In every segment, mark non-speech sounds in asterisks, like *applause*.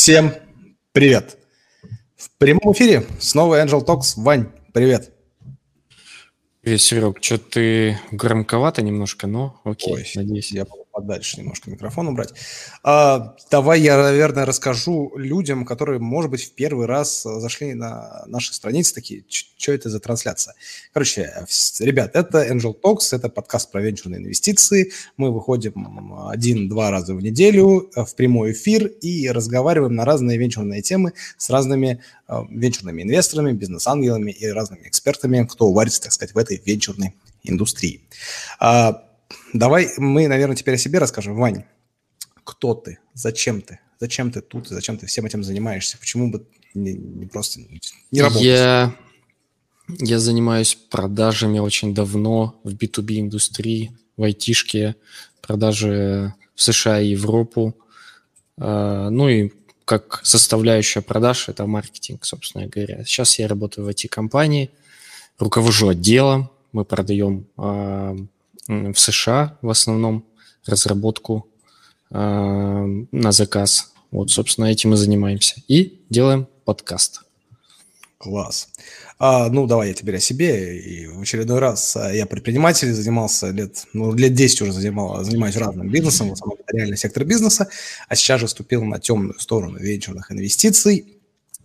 Всем привет! В прямом эфире снова Angel Talks. Вань, привет! Привет, Серег. Что ты громковато немножко, но окей, Ой, надеюсь. Я подальше немножко микрофон убрать. А, давай я, наверное, расскажу людям, которые, может быть, в первый раз зашли на наши страницы, такие, что это за трансляция. Короче, ребят, это Angel Talks, это подкаст про венчурные инвестиции. Мы выходим один-два раза в неделю в прямой эфир и разговариваем на разные венчурные темы с разными э, венчурными инвесторами, бизнес-ангелами и разными экспертами, кто варится, так сказать, в этой венчурной индустрии. А, Давай мы, наверное, теперь о себе расскажем. Вань, кто ты? Зачем ты? Зачем ты тут? Зачем ты всем этим занимаешься? Почему бы не, не просто не работать? Я, я занимаюсь продажами очень давно в B2B индустрии, в айтишке, продажи в США и Европу. А, ну и как составляющая продаж – это маркетинг, собственно говоря. Сейчас я работаю в IT-компании, руковожу отделом, мы продаем а, в США в основном разработку э, на заказ. Вот, собственно, этим мы занимаемся. И делаем подкаст. Класс. А, ну, давай я теперь о себе. И в очередной раз а, я предприниматель, занимался лет, ну, лет 10 уже занимал, занимаюсь разным бизнесом, в основном реальный сектор бизнеса, а сейчас же вступил на темную сторону венчурных инвестиций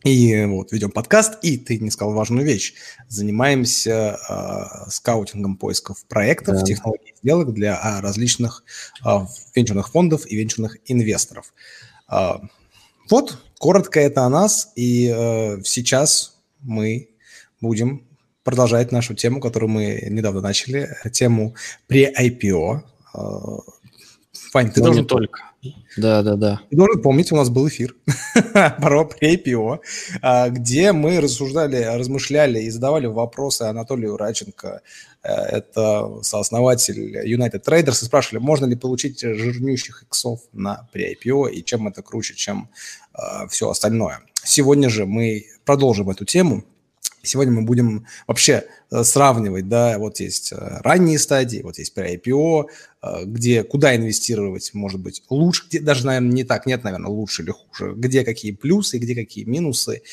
и вот ведем подкаст, и ты не сказал важную вещь. Занимаемся э, скаутингом поисков проектов, да. технологий сделок для а, различных э, венчурных фондов и венчурных инвесторов. Э, вот, коротко это о нас, и э, сейчас мы будем продолжать нашу тему, которую мы недавно начали, тему pre-IPO. Э, Вань, ты Но должен... не только. Да, да, да. Ты должен помнить, у нас был эфир *laughs* про IPO, а, где мы рассуждали, размышляли и задавали вопросы Анатолию Раченко, э, это сооснователь United Traders, и спрашивали, можно ли получить жирнющих иксов на pre-IPO и чем это круче, чем э, все остальное. Сегодня же мы продолжим эту тему, Сегодня мы будем вообще э, сравнивать, да, вот есть э, ранние стадии, вот есть pre-IPO, э, где куда инвестировать, может быть, лучше, где даже, наверное, не так, нет, наверное, лучше или хуже, где какие плюсы, где какие минусы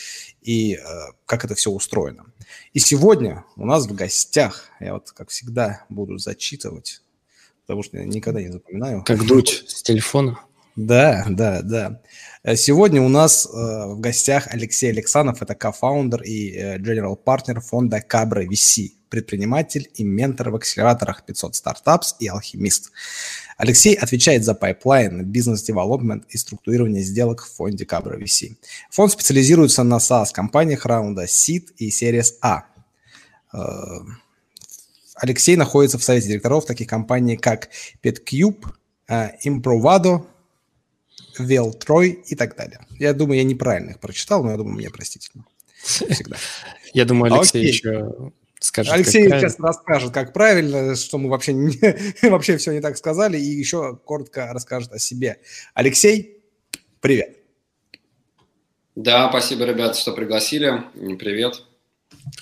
и как это все устроено. И сегодня у нас в гостях, я вот, как всегда, буду зачитывать, потому что я никогда не запоминаю. Как дуть с телефона? Да, да, да. Э, сегодня у нас э, в гостях Алексей Александров, это co-founder и э, general партнер фонда Cabra VC, предприниматель и ментор в акселераторах 500 стартапс и Alchemist. Алексей отвечает за pipeline, business development и структурирование сделок в фонде Cabra VC. Фонд специализируется на SaaS-компаниях раунда Seed и Series A. Э, Алексей находится в совете директоров таких компаний, как PetCube, Improvado, Вел Трой и так далее. Я думаю, я неправильно их прочитал, но я думаю, мне простительно. Всегда. *laughs* Я думаю, Алексей еще скажет. Алексей сейчас расскажет, как правильно, что мы вообще, не, *laughs* вообще все не так сказали, и еще коротко расскажет о себе. Алексей, привет. Да, спасибо, ребята, что пригласили. Привет.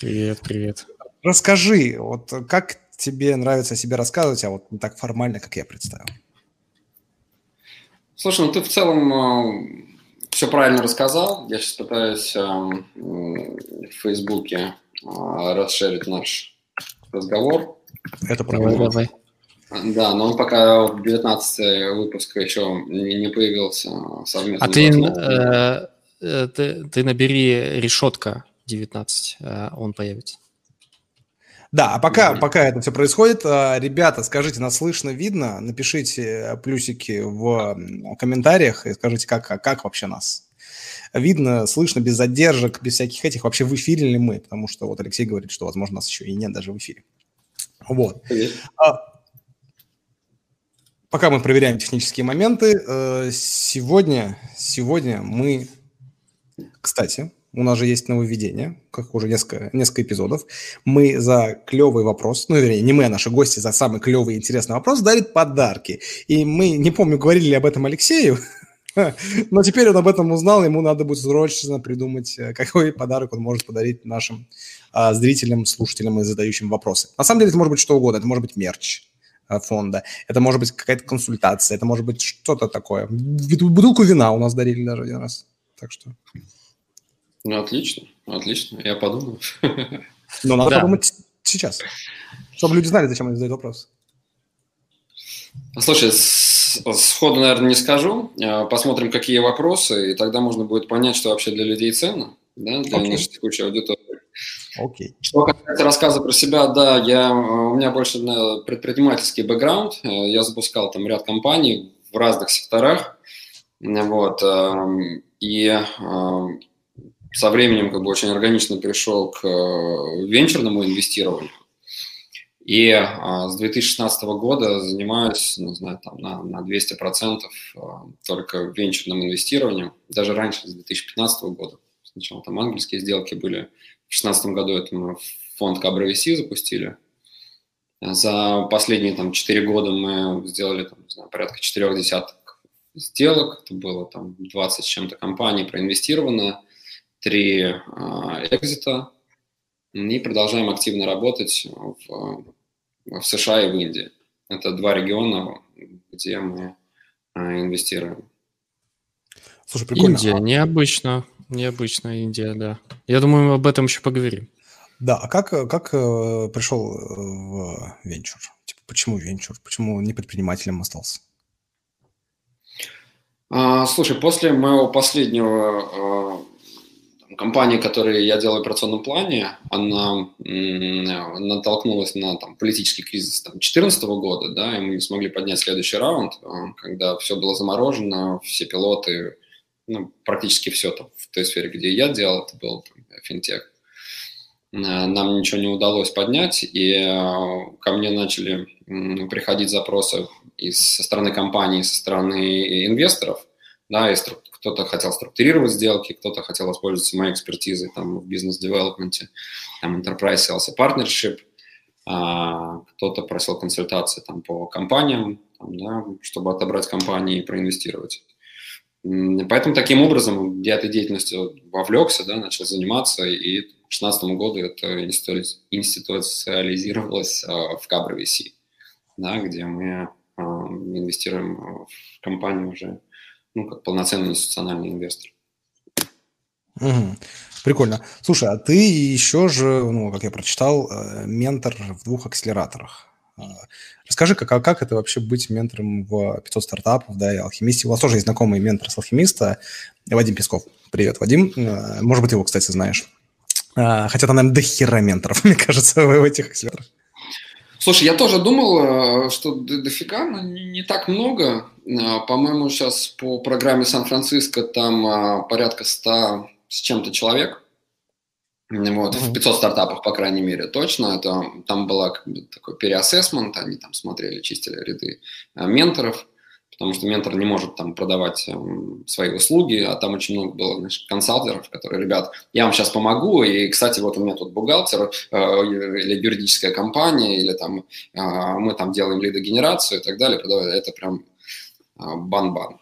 Привет, привет. Расскажи, вот как тебе нравится о себе рассказывать, а вот не так формально, как я представил. Слушай, ну ты в целом э, все правильно рассказал. Я сейчас пытаюсь э, в Фейсбуке э, расширить наш разговор. Это правильно. Давай. Да, но он пока 19 выпуска еще не, не появился совместно. А ты, э, э, ты, ты набери решетка 19, э, он появится. Да, а пока, пока это все происходит, а, ребята, скажите, нас слышно, видно? Напишите плюсики в комментариях и скажите, как, как вообще нас видно, слышно, без задержек, без всяких этих. Вообще в эфире ли мы? Потому что вот Алексей говорит, что, возможно, нас еще и нет даже в эфире. Вот. А, пока мы проверяем технические моменты, э, сегодня, сегодня мы, кстати, у нас же есть нововведение, как уже несколько, несколько эпизодов. Мы за клевый вопрос, ну, вернее, не мы, а наши гости за самый клевый и интересный вопрос дарит подарки. И мы, не помню, говорили ли об этом Алексею, *laughs* но теперь он об этом узнал, ему надо будет срочно придумать, э, какой подарок он может подарить нашим а, зрителям, слушателям и задающим вопросы. На самом деле это может быть что угодно, это может быть мерч а, фонда, это может быть какая-то консультация, это может быть что-то такое. Бутылку вина у нас дарили даже один раз. Так что... Ну, отлично, отлично, я подумаю. *laughs* Но надо да. подумать сейчас, чтобы люди знали, зачем они задают вопрос. Слушай, сходу, наверное, не скажу. А, посмотрим, какие вопросы, и тогда можно будет понять, что вообще для людей ценно, да, для okay. нашей текущей аудитории. Окей. Okay. Что касается рассказа про себя, да, я, у меня больше предпринимательский бэкграунд. Я запускал там ряд компаний в разных секторах. Вот. Эм, и эм, со временем как бы очень органично пришел к э, венчурному инвестированию. И а, с 2016 года занимаюсь, не знаю, там на, на 200% а, только венчурным инвестированием. Даже раньше, с 2015 года. Сначала там английские сделки были. В 2016 году это мы фонд Кабра VC запустили. За последние там 4 года мы сделали там, не знаю, порядка 4 десяток сделок. Это было там 20 с чем-то компаний проинвестировано три а, экзита и продолжаем активно работать в, в США и в Индии. Это два региона, где мы а, инвестируем. Слушай, прикольно. Индия, необычно, необычно Индия, да. Я думаю, мы об этом еще поговорим. Да, а как, как э, пришел э, в венчур? Типа, почему венчур? Почему не предпринимателем остался? А, слушай, после моего последнего компания, которой я делаю операционном плане, она натолкнулась на там, политический кризис 2014 года, да, и мы не смогли поднять следующий раунд, а, когда все было заморожено, все пилоты, ну, практически все там, в той сфере, где я делал, это был там, финтех. Нам ничего не удалось поднять, и а, ко мне начали приходить запросы из, со стороны компаний, со стороны инвесторов, да, и кто-то хотел структурировать сделки, кто-то хотел воспользоваться моей экспертизой там, в бизнес-девелопменте, там, enterprise sales и partnership, а, кто-то просил консультации там, по компаниям, там, да, чтобы отобрать компании и проинвестировать. Поэтому таким образом я этой деятельностью вовлекся, да, начал заниматься, и к 2016 году это институциализировалось а, в Кабра VC, да, где мы а, инвестируем в компанию уже ну, как полноценный институциональный инвестор. Угу. Прикольно. Слушай, а ты еще же, ну, как я прочитал, э, ментор в двух акселераторах. А, расскажи, как, а как это вообще быть ментором в 500 стартапов, да, и алхимисте? У вас тоже есть знакомый ментор с алхимиста, Вадим Песков. Привет, Вадим. Э, может быть, его, кстати, знаешь. Хотя там, наверное, до хера менторов, *laughs* мне кажется, в этих акселераторах. Слушай, я тоже думал, э, что дофига, но не так много. Э, по-моему, сейчас по программе Сан-Франциско там э, порядка 100 с чем-то человек. Вот, в 500 стартапах, по крайней мере, точно. Это, там была как бы, такой переассесмент, они там смотрели, чистили ряды менторов потому что ментор не может там продавать э, свои услуги, а там очень много было знаешь, консалтеров, которые, ребят, я вам сейчас помогу, и, кстати, вот у меня тут бухгалтер э, или юридическая компания, или там э, мы там делаем лидогенерацию и так далее, это прям э, бан-бан.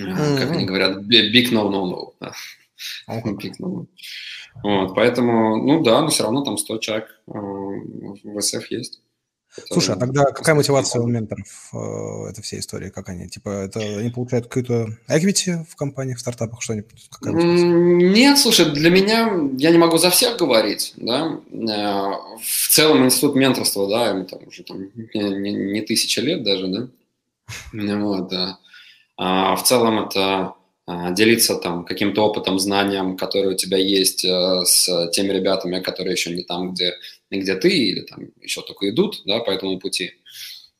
Mm-hmm. Как они говорят, big no-no-no. Да. *laughs* Big no-no. Вот, поэтому, ну да, но все равно там 100 человек э, в СФ есть. Слушай, а тогда какая мотивация у менторов э, этой всей истории? Как они? Типа, это они получают какую-то equity в компаниях, в стартапах, что-нибудь? Нет, слушай, для меня, я не могу за всех говорить, да, э, в целом институт менторства, да, ему там уже там, не, не, тысяча лет даже, да, *laughs* вот, да. А в целом это а, делиться там каким-то опытом, знанием, которое у тебя есть э, с теми ребятами, которые еще не там, где, где ты, или там еще только идут, да, по этому пути.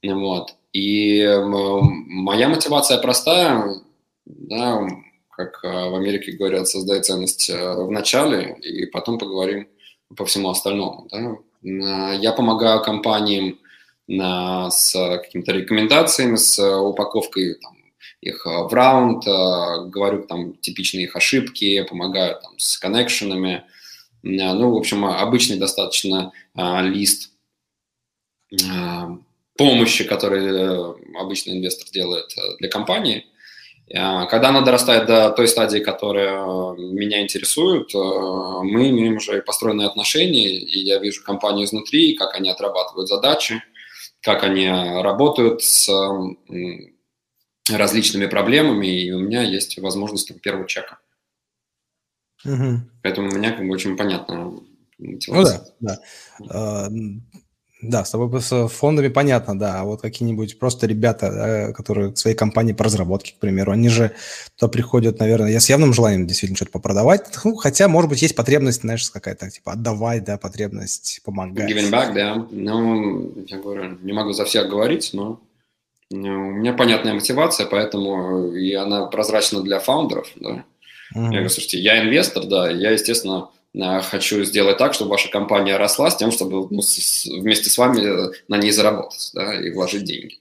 Вот. И моя мотивация простая, да, как э, в Америке говорят, создай ценность э, в начале, и потом поговорим по всему остальному. Да. Я помогаю компаниям с какими-то рекомендациями, с упаковкой там, их э, в раунд, э, говорю там типичные их ошибки, помогаю там с коннекшенами. Э, ну, в общем, обычный достаточно лист помощи, который обычный инвестор делает для компании. Когда она дорастает до той стадии, которая меня интересует, мы имеем уже построенные отношения, и я вижу компанию изнутри, как они отрабатывают задачи, как они работают с различными проблемами, и у меня есть возможность там, первого чека. Угу. Поэтому у меня как бы очень понятно. Ну да, да. А, да, с тобой с фондами понятно, да. А вот какие-нибудь просто ребята, да, которые в своей компании по разработке, к примеру, они же то приходят, наверное, я с явным желанием действительно что-то попродавать. Ну, хотя, может быть, есть потребность, знаешь, какая-то, типа, отдавать, да, потребность помогать. Giving back, да. Ну, я говорю, не могу за всех говорить, но ну, у меня понятная мотивация, поэтому и она прозрачна для фаундеров, да. Mm-hmm. Я говорю, слушайте, я инвестор, да, я, естественно, хочу сделать так, чтобы ваша компания росла с тем, чтобы ну, с, вместе с вами на ней заработать да, и вложить деньги.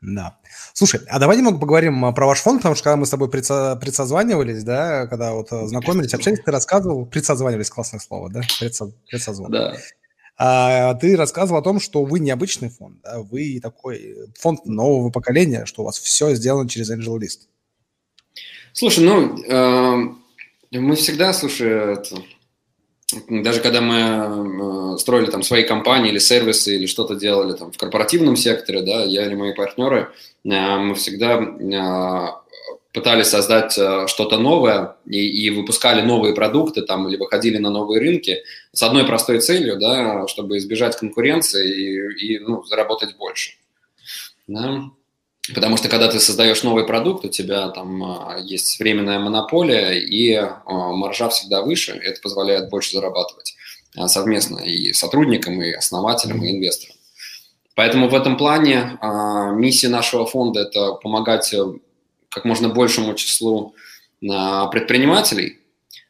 Да. Слушай, а давай немного поговорим а, про ваш фонд, потому что когда мы с тобой предсо- предсозванивались, да, когда вот э, знакомились, общались, ты рассказывал, предсозванивались, классное слово, да, предсо- предсозвон. Да. А, ты рассказывал о том, что вы необычный фонд, да, вы такой фонд нового поколения, что у вас все сделано через Angel List. Слушай, ну, э, мы всегда, слушай, это, даже когда мы э, строили там свои компании или сервисы или что-то делали там в корпоративном секторе, да, я или мои партнеры, э, мы всегда э, пытались создать что-то новое и, и выпускали новые продукты там или выходили на новые рынки с одной простой целью, да, чтобы избежать конкуренции и, и ну, заработать больше. Да. Потому что когда ты создаешь новый продукт, у тебя там а, есть временная монополия, и а, маржа всегда выше, это позволяет больше зарабатывать а, совместно и сотрудникам, и основателям, и инвесторам. Поэтому в этом плане миссия нашего фонда – это помогать э, как можно большему числу предпринимателей.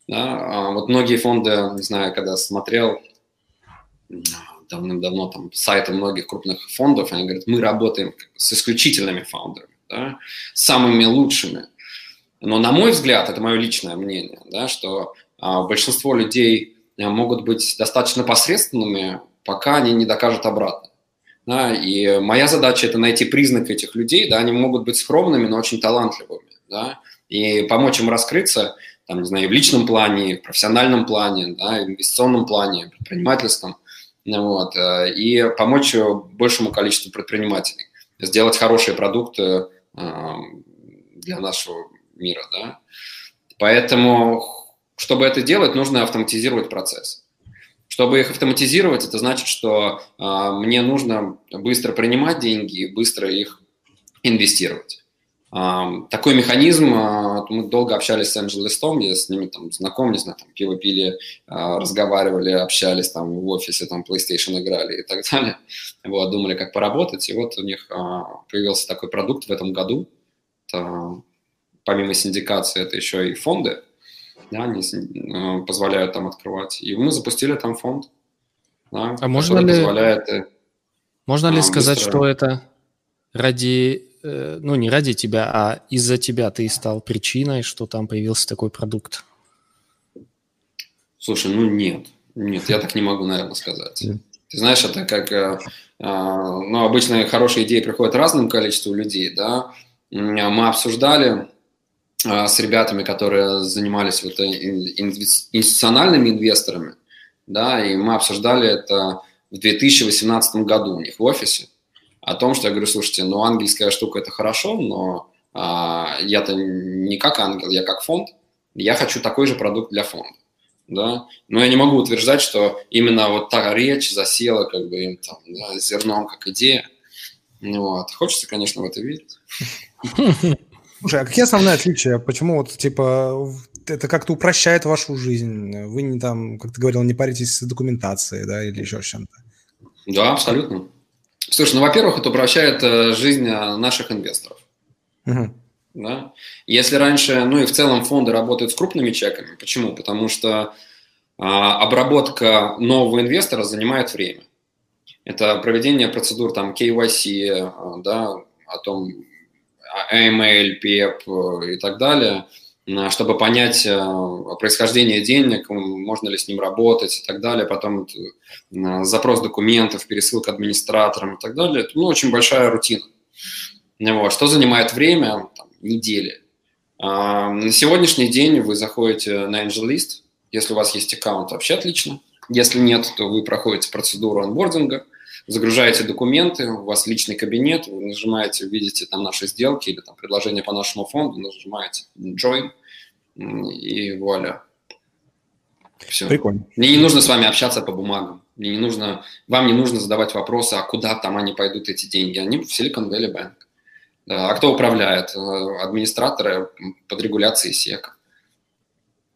Да? Вот многие фонды, не знаю, когда смотрел, давным-давно там сайты многих крупных фондов, они говорят, мы работаем с исключительными фаундерами, да, самыми лучшими. Но на мой взгляд, это мое личное мнение, да, что а, большинство людей а, могут быть достаточно посредственными, пока они не докажут обратно. Да, и моя задача это найти признак этих людей, да, они могут быть скромными, но очень талантливыми, да, и помочь им раскрыться, там, не знаю, в личном плане, в профессиональном плане, да, в инвестиционном плане, предпринимательском, вот, э, и помочь большему количеству предпринимателей, сделать хорошие продукты э, для нашего мира. Да? Поэтому, чтобы это делать, нужно автоматизировать процесс. Чтобы их автоматизировать, это значит, что э, мне нужно быстро принимать деньги и быстро их инвестировать. Такой механизм, а, мы долго общались с Angel List, я с ними там знаком, не знаю, там пиво пили, а, разговаривали, общались там в офисе, там PlayStation играли и так далее. Вот, думали, как поработать, и вот у них а, появился такой продукт в этом году. Это, помимо синдикации, это еще и фонды, да, они позволяют там открывать. И мы запустили там фонд, да, а можно ли, позволяет... Э, можно ли сказать, быстро... что это ради ну, не ради тебя, а из-за тебя ты стал причиной, что там появился такой продукт? Слушай, ну нет. Нет, я так не могу, наверное, сказать. Ты знаешь, это как... Э, э, ну, обычно хорошие идеи приходят разному количеству людей, да. Мы обсуждали с ребятами, которые занимались вот инвестициональными инвесторами, да, и мы обсуждали это в 2018 году у них в офисе о том, что я говорю, слушайте, ну ангельская штука это хорошо, но а, я-то не как ангел, я как фонд, я хочу такой же продукт для фонда. Да? Но я не могу утверждать, что именно вот та речь засела как бы там, да, зерном как идея. Вот. Хочется, конечно, в это верить. Слушай, а какие основные отличия? Почему вот, типа, это как-то упрощает вашу жизнь? Вы не там, как ты говорил, не паритесь с документацией, да, или еще с чем-то? Да, абсолютно. Слушай, ну, во-первых, это упрощает э, жизнь э, наших инвесторов. Угу. Да? Если раньше, ну и в целом фонды работают с крупными чеками, почему? Потому что а, обработка нового инвестора занимает время. Это проведение процедур там KYC, э, да, о том AML, PEP и так далее – чтобы понять э, происхождение денег, можно ли с ним работать и так далее. Потом запрос документов, пересылка администраторам и так далее. Ну, очень большая рутина. Вот. Что занимает время? Там, недели. А, на сегодняшний день вы заходите на AngelList. Если у вас есть аккаунт, вообще отлично. Если нет, то вы проходите процедуру анбординга. Загружаете документы, у вас личный кабинет, вы нажимаете, видите там наши сделки или там предложение по нашему фонду, нажимаете join и вуаля. Все. Прикольно. Мне не нужно с вами общаться по бумагам. Мне не нужно, вам не нужно задавать вопросы, а куда там они пойдут, эти деньги. Они в Silicon Valley Bank. А кто управляет? Э, администраторы под регуляцией СЕК.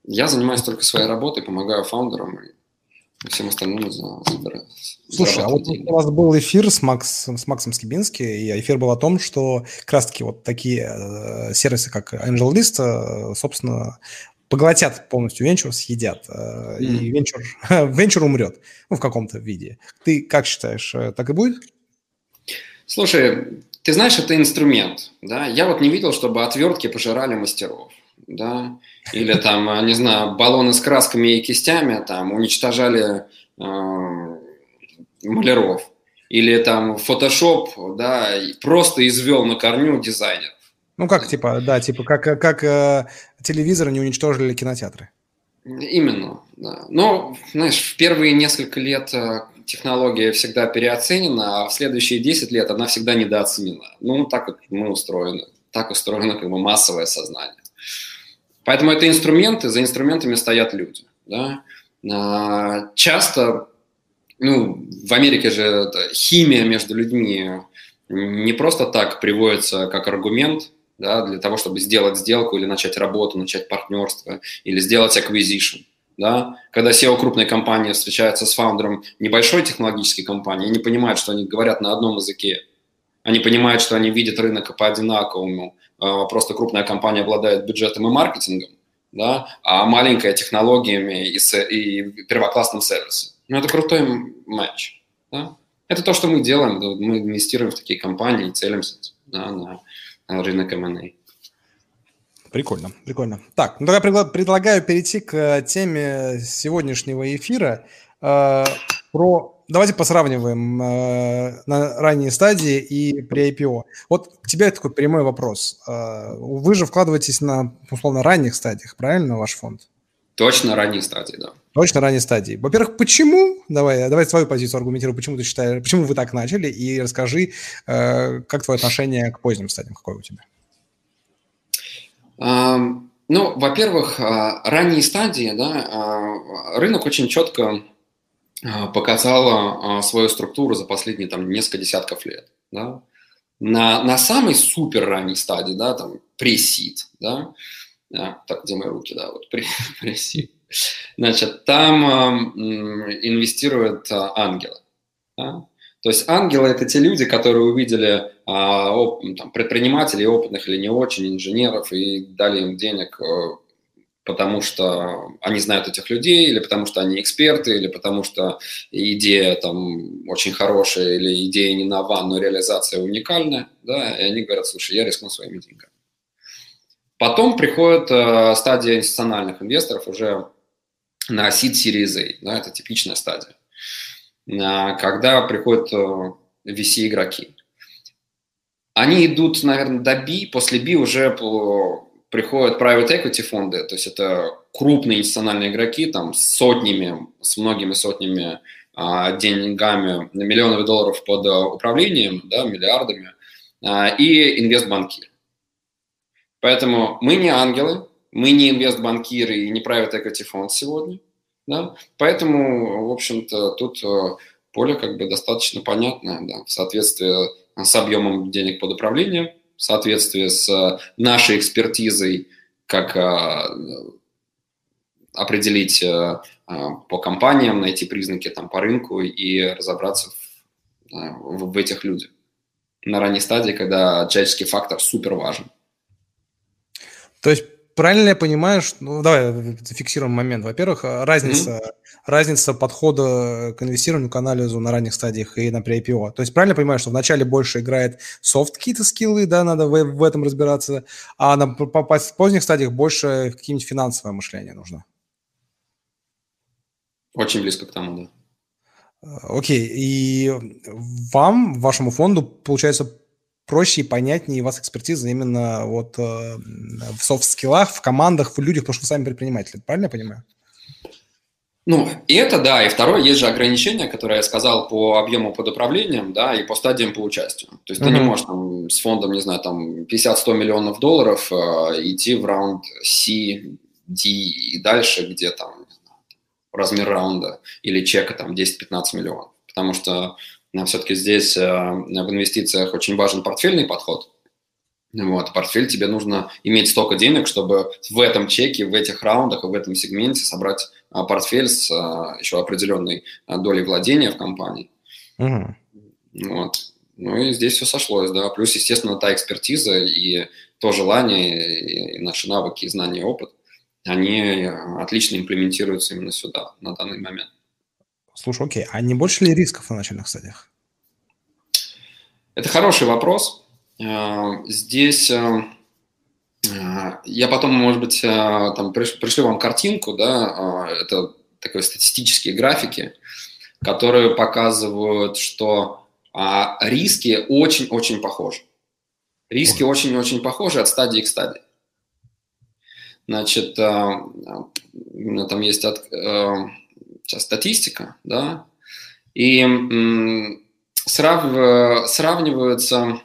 Я занимаюсь только своей работой, помогаю фаундерам и всем остальным за, Слушай, а вот у вас был эфир с, Макс, с Максом Скибински, и эфир был о том, что как раз-таки вот такие э, сервисы, как AngelList, э, собственно, поглотят полностью венчур, съедят, mm. и венчур, *laughs* венчур умрет ну, в каком-то виде. Ты как считаешь, так и будет? Слушай, ты знаешь, это инструмент, да? Я вот не видел, чтобы отвертки пожирали мастеров, да? Или там, э, не знаю, баллоны с красками и кистями там уничтожали э, маляров. Или там Photoshop, да, просто извел на корню дизайнер. Ну как, типа, да, типа, как, как э, телевизоры не уничтожили кинотеатры. Именно, да. Но, знаешь, в первые несколько лет э, технология всегда переоценена, а в следующие 10 лет она всегда недооценена. Ну, так вот мы устроены. Так устроено как бы массовое сознание. Поэтому это инструменты, за инструментами стоят люди. Да? А, часто, ну, в Америке же химия между людьми не просто так приводится как аргумент, да, для того, чтобы сделать сделку или начать работу, начать партнерство или сделать acquisition. Да? Когда SEO крупной компании встречается с фаундером небольшой технологической компании, они понимают, что они говорят на одном языке. Они понимают, что они видят рынок по одинаковому. А, просто крупная компания обладает бюджетом и маркетингом, да? а маленькая технологиями и, и первоклассным сервисом. Ну, это крутой матч. Да? Это то, что мы делаем. Мы инвестируем в такие компании и целимся да, на рынок M&A. Прикольно, прикольно. Так, ну тогда предлагаю перейти к э, теме сегодняшнего эфира. Э, про Давайте посравниваем э, на ранней стадии и при IPO. Вот к тебе такой прямой вопрос. Э, вы же вкладываетесь на, условно, ранних стадиях, правильно, ваш фонд? Точно ранней стадии, да. Точно ранней стадии. Во-первых, почему? Давай, давай свою позицию аргументируй, почему ты считаешь, почему вы так начали, и расскажи, э, как твое отношение к поздним стадиям, какое у тебя? Um, ну, во-первых, а, ранние стадии, да, а, рынок очень четко показал свою структуру за последние там несколько десятков лет, да. На, на самой супер ранней стадии, да, там, пресид, да, а, так, где мои руки, да, вот *laughs* пресид, Значит, там э, инвестируют э, ангелы. Да? То есть ангелы – это те люди, которые увидели э, оп, там, предпринимателей, опытных или не очень, инженеров, и дали им денег, э, потому что они знают этих людей, или потому что они эксперты, или потому что идея там очень хорошая, или идея не нова, но реализация уникальная, да, и они говорят, слушай, я рискну своими деньгами. Потом приходит э, стадия институциональных инвесторов, уже на seed series A, да, это типичная стадия, а, когда приходят э, VC-игроки. Они идут, наверное, до B, после B уже приходят private equity фонды, то есть это крупные институциональные игроки, там, с сотнями, с многими сотнями а, деньгами, миллионами долларов под э, управлением, да, миллиардами, а, и инвестбанкиры. Поэтому мы не ангелы, мы не инвестбанкиры и не private equity фонд сегодня. Да? Поэтому, в общем-то, тут э, поле как бы достаточно понятное, да, в соответствии с объемом денег под управлением, в соответствии с нашей экспертизой, как э, определить э, по компаниям, найти признаки там по рынку и разобраться в, в, в этих людях на ранней стадии, когда человеческий фактор супер важен. То есть правильно я понимаю, что, ну, давай фиксируем момент. Во-первых, э, разница, mm-hmm. разница подхода к инвестированию, к анализу на ранних стадиях и на pre-IPO. То есть правильно я понимаю, что вначале больше играет софт какие-то скиллы, да, надо в, в этом разбираться, а на по, по поздних стадиях больше какие-нибудь финансовое мышление нужно? Очень близко к тому, да. Э, окей, и вам, вашему фонду, получается, проще и понятнее у вас экспертиза именно вот э, в софт-скиллах, в командах, в людях, потому что вы сами предприниматели. Правильно я понимаю? Ну, и это да, и второе, есть же ограничения, которые я сказал по объему под управлением, да, и по стадиям по участию. То есть mm-hmm. ты не можешь там с фондом, не знаю, там 50-100 миллионов долларов э, идти в раунд C, D и дальше, где там размер раунда или чека там 10-15 миллионов. Потому что все-таки здесь э, в инвестициях очень важен портфельный подход. Вот, портфель тебе нужно иметь столько денег, чтобы в этом чеке, в этих раундах, в этом сегменте собрать а, портфель с а, еще определенной а, долей владения в компании. Угу. Вот. Ну и здесь все сошлось, да. Плюс, естественно, та экспертиза и то желание, и наши навыки, и знания, и опыт, они отлично имплементируются именно сюда, на данный момент. Слушай, окей, а не больше ли рисков на начальных стадиях? Это хороший вопрос. Здесь я потом, может быть, э, там пришлю вам картинку, да, э, это такие статистические графики, которые показывают, что а, риски очень-очень похожи. Риски очень-очень похожи от стадии к стадии. Значит, э, у меня там есть от, статистика, да, и срав, сравниваются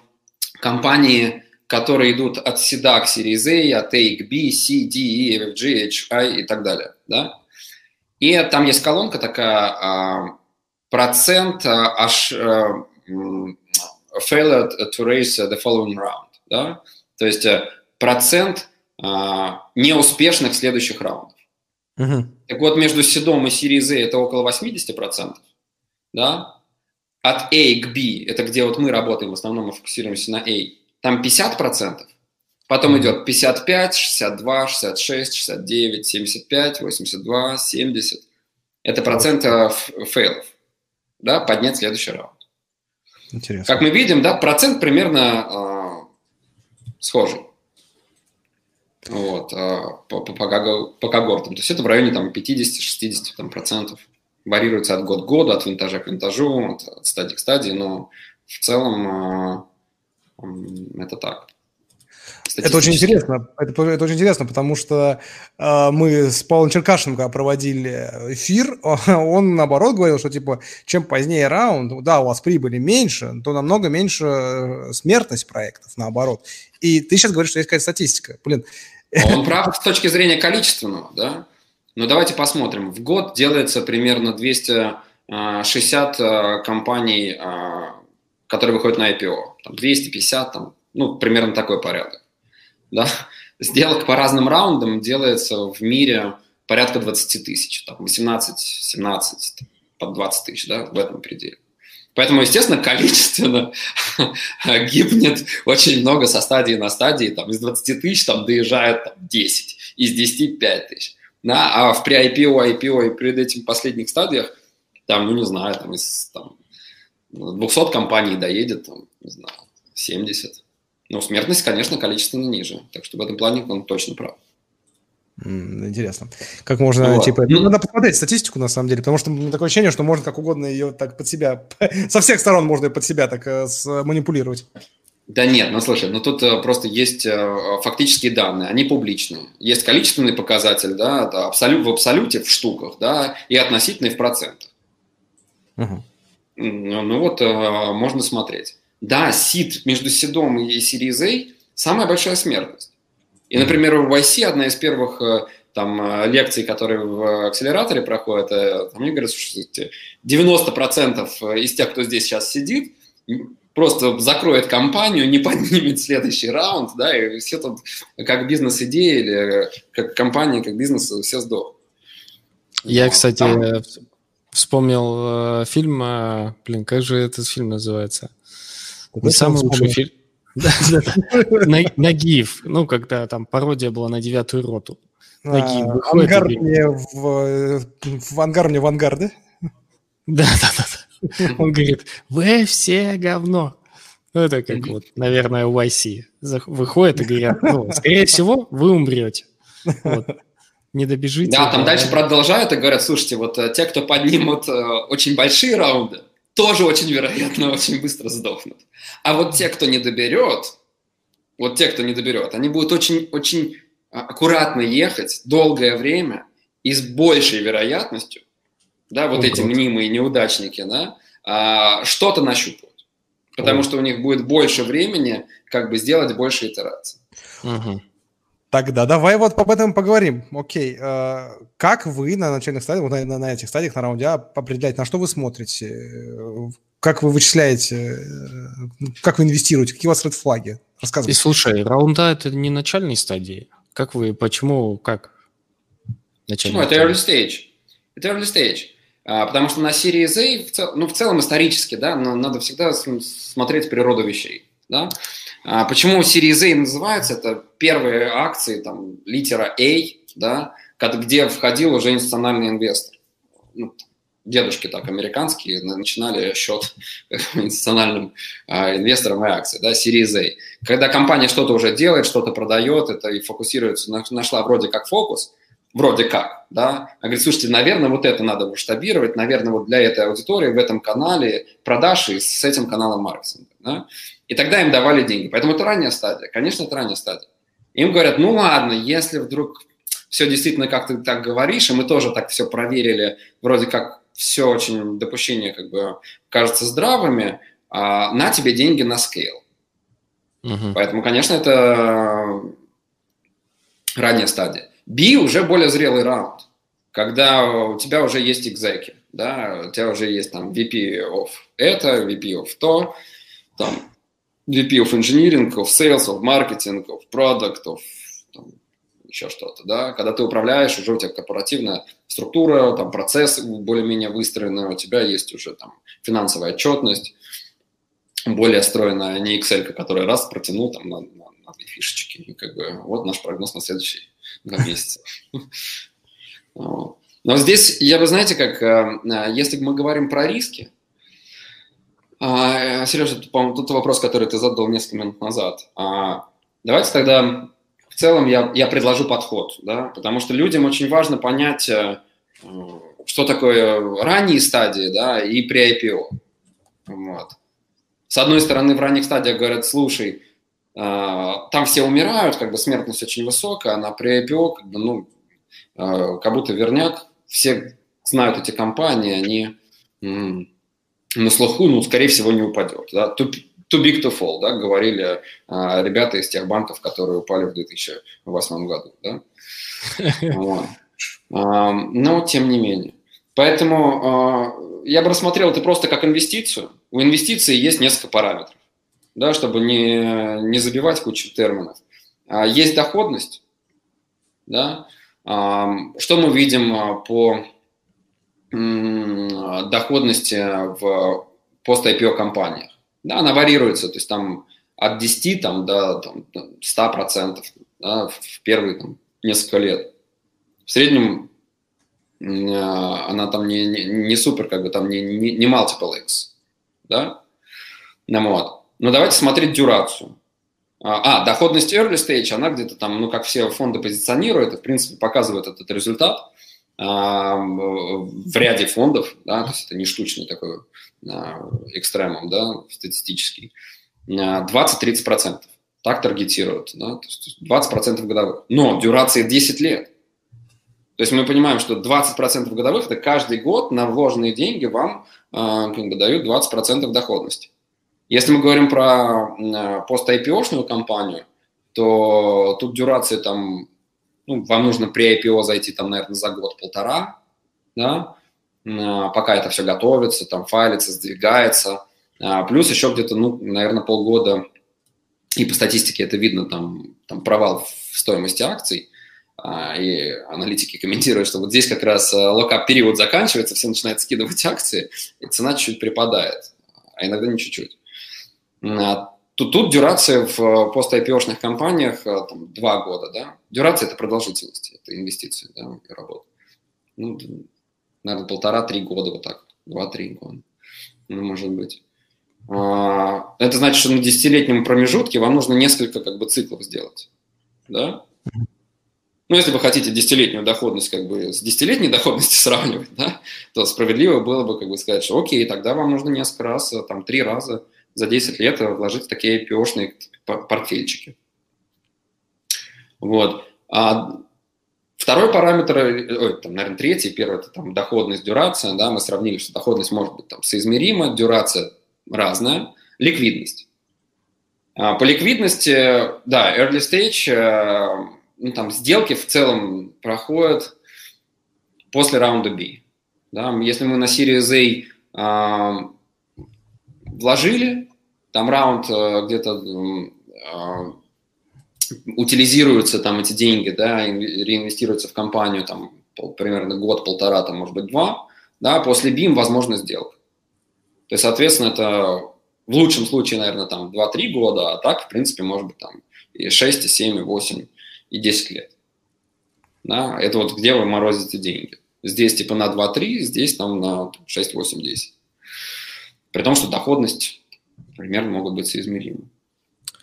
компании которые идут от SIDA к Series A, от A к B, C, D, E, F, G, H, I и так далее. Да? И там есть колонка такая, а, процент а, аж а, failed to raise the following round. Да? То есть э, процент неуспешных следующих раундов. Uh-huh. Так вот, между седом и Series A это около 80%. Да? От A к B, это где вот мы работаем, в основном мы фокусируемся на A, там 50%, потом идет 55, 62, 66, 69, 75, 82, 70. Это процент фейлов, да, поднять следующий раунд. Интересно. Как мы видим, да, процент примерно э, схожий. Вот, э, по, по, по, когортам. То есть это в районе там 50-60 там, процентов. Варьируется от года к году, от винтажа к винтажу, от, от стадии к стадии, но в целом это так. Это очень интересно. Это, это очень интересно, потому что э, мы с Павлом Черкашенко проводили эфир. *laughs* Он наоборот говорил, что типа чем позднее раунд, да, у вас прибыли меньше, то намного меньше э, смертность проектов, наоборот. И ты сейчас говоришь, что есть какая-то статистика. Блин. Он прав с точки зрения количественного, да. Но давайте посмотрим. В год делается примерно 260 э, компаний э, которые выходят на IPO. Там 250, там, ну, примерно такой порядок. Да? Сделок по разным раундам делается в мире порядка 20 тысяч, там 18, 17, под 20 тысяч, да, в этом пределе. Поэтому, естественно, количественно *laughs* гибнет очень много со стадии на стадии. Там, из 20 тысяч там, доезжает там, 10, из 10 – 5 тысяч. Да? А в при IPO, IPO и перед этим последних стадиях, там, ну не знаю, там, из там, 200 компаний доедет, там, не знаю, 70. Но смертность, конечно, количественно ниже. Так что в этом плане он точно прав. Интересно. Как можно, вот. типа, ну, надо посмотреть статистику, на самом деле, потому что такое ощущение, что можно как угодно ее так под себя, *laughs* со всех сторон можно ее под себя так э, манипулировать. Да нет, ну слушай, ну тут э, просто есть э, фактические данные, они публичные. Есть количественный показатель, да, абсолют, в абсолюте, в штуках, да, и относительный в процентах. Угу. Ну, ну вот, э, можно смотреть. Да, сид между сидом и Series A самая большая смертность. И, например, в YC одна из первых э, там э, лекций, которые в акселераторе проходят, там мне говорят, что 90% из тех, кто здесь сейчас сидит, просто закроет компанию, не *laughs* поднимет следующий раунд, да, и все тут как бизнес-идея или как компания, как бизнес, все сдох. Я, кстати, там... Вспомнил э, фильм, э, блин, как же этот фильм называется? Не самый лучший фильм. Нагиев, ну, когда там пародия была на девятую роту. А, Ангар мне в, ангар мне в ангар, да? Да, да, да. Он говорит, вы все говно. Ну, это как вот, наверное, YC. Выходит и говорят, ну, скорее всего, вы умрете. Вот не добежите. Да, там дальше продолжают и говорят, слушайте, вот э, те, кто поднимут э, очень большие раунды, тоже очень вероятно *laughs* очень быстро сдохнут. А вот те, кто не доберет, вот те, кто не доберет, они будут очень-очень аккуратно ехать долгое время и с большей вероятностью да, вот О, эти год. мнимые неудачники, да, а, что-то нащупают. Потому О. что у них будет больше времени, как бы сделать больше итераций. Угу. Тогда давай вот об этом поговорим. Окей, э, как вы на начальных стадиях, на, на, на этих стадиях, на раунде А определяете, на что вы смотрите, как вы вычисляете, э, как вы инвестируете, какие у вас редфлаги? Рассказывайте. И слушай, раунд А это не начальные стадии. Как вы, почему, как? Начальные почему? Это early stage. Это early stage. А, потому что на серии A, в цел, ну, в целом исторически, да, надо всегда смотреть природу вещей. Да? А почему Series A называется? Это первые акции, там, литера A, да, где входил уже институциональный инвестор. Ну, дедушки так американские начинали счет *laughs* институциональным э, инвесторам и акции, да, Series A. Когда компания что-то уже делает, что-то продает, это и фокусируется, нашла вроде как фокус, вроде как, да, а говорит, слушайте, наверное, вот это надо масштабировать, наверное, вот для этой аудитории в этом канале продаж и с этим каналом маркетинга, да, и тогда им давали деньги. Поэтому это ранняя стадия, конечно, это ранняя стадия. Им говорят, ну ладно, если вдруг все действительно, как ты так говоришь, и мы тоже так все проверили, вроде как все очень допущения как бы кажутся здравыми, а, на тебе деньги на скейл. Угу. Поэтому, конечно, это ранняя стадия. B уже более зрелый раунд, когда у тебя уже есть экзеки, да, у тебя уже есть там VP of это, VP of то, там VP of engineering, of sales, of marketing, of product, of там, еще что-то, да, когда ты управляешь, уже у тебя корпоративная структура, там процесс более-менее выстроенный, у тебя есть уже там финансовая отчетность, более стройная, не Excel, которая раз протянул там на, на, на две фишечки, и как бы вот наш прогноз на следующий на *laughs* месяц. Но здесь, я бы, знаете, как, э, э, если мы говорим про риски, а, Сережа, по-моему, тут вопрос, который ты задал несколько минут назад. А, давайте тогда в целом я, я предложу подход, да, потому что людям очень важно понять, э, что такое ранние стадии, да, и при IPO. Вот. С одной стороны, в ранних стадиях говорят, слушай, а, там все умирают, как бы смертность очень высокая, а на при IPO, как бы, ну, как будто верняк, все знают эти компании, они на слуху, ну, скорее всего, не упадет. Да? Too, too big to fall, да, говорили а, ребята из тех банков, которые упали в 2008 году. Да? *laughs* Вот. А, но тем не менее. Поэтому а, я бы рассмотрел это просто как инвестицию. У инвестиции есть несколько параметров да, чтобы не, не забивать кучу терминов. А, есть доходность, да, что мы видим а, по доходности в пост-IPO компаниях. Да, она варьируется, то есть там от 10 там, до там, 100% да, в первые там, несколько лет. В среднем она там не, не, не супер, как бы там не, не, не multiple X. Да? Ну, вот. Но давайте смотреть дюрацию. А, а, доходность early stage, она где-то там, ну, как все фонды позиционируют, и, в принципе, показывает этот результат в ряде фондов, да, то есть это не штучный такой а, экстремум, да, статистический, 20-30%. Так таргетируют, да, то есть 20% годовых. Но дюрация 10 лет. То есть мы понимаем, что 20% годовых – это каждый год на вложенные деньги вам как бы, дают 20% доходности. Если мы говорим про пост-IPO-шную компанию, то тут дюрация там, ну, вам нужно при IPO зайти там, наверное, за год-полтора, да, э, пока это все готовится, там файлится, сдвигается. А, плюс еще где-то, ну, наверное, полгода, и по статистике это видно, там, там провал в стоимости акций, а, и аналитики комментируют, что вот здесь как раз э, локап-период заканчивается, все начинают скидывать акции, и цена чуть-чуть припадает, а иногда не чуть-чуть. А, тут, дюрация в э, пост-IPO-шных компаниях э, там, два года, да. Дюрация – это продолжительность, это инвестиции, да, и работа. Ну, наверное, полтора-три года вот так, два-три года, ну, может быть. А, это значит, что на десятилетнем промежутке вам нужно несколько как бы циклов сделать, да. Ну, если вы хотите десятилетнюю доходность как бы с десятилетней доходностью *laughs* сравнивать, да, то справедливо было бы как бы сказать, что окей, тогда вам нужно несколько раз, э, там, три раза за 10 лет вложить в такие IPO-шные портфельчики. Вот. А Второй параметр, ой, там, наверное, третий, первый это там доходность, дюрация, да, мы сравнили, что доходность может быть там соизмерима, дюрация разная, ликвидность. А, по ликвидности, да, early stage, ну, там, сделки в целом проходят после раунда B. Да? Если мы на Series A э, вложили, там раунд э, где-то э, утилизируются там эти деньги, да, реинвестируются в компанию там примерно год-полтора, там, может быть, два, да, после BIM возможно сделка. То есть, соответственно, это в лучшем случае, наверное, там 2-3 года, а так, в принципе, может быть, там и 6, и 7, и 8, и 10 лет. Да, это вот где вы морозите деньги. Здесь типа на 2-3, здесь там на 6, 8, 10. При том, что доходность примерно могут быть соизмеримы.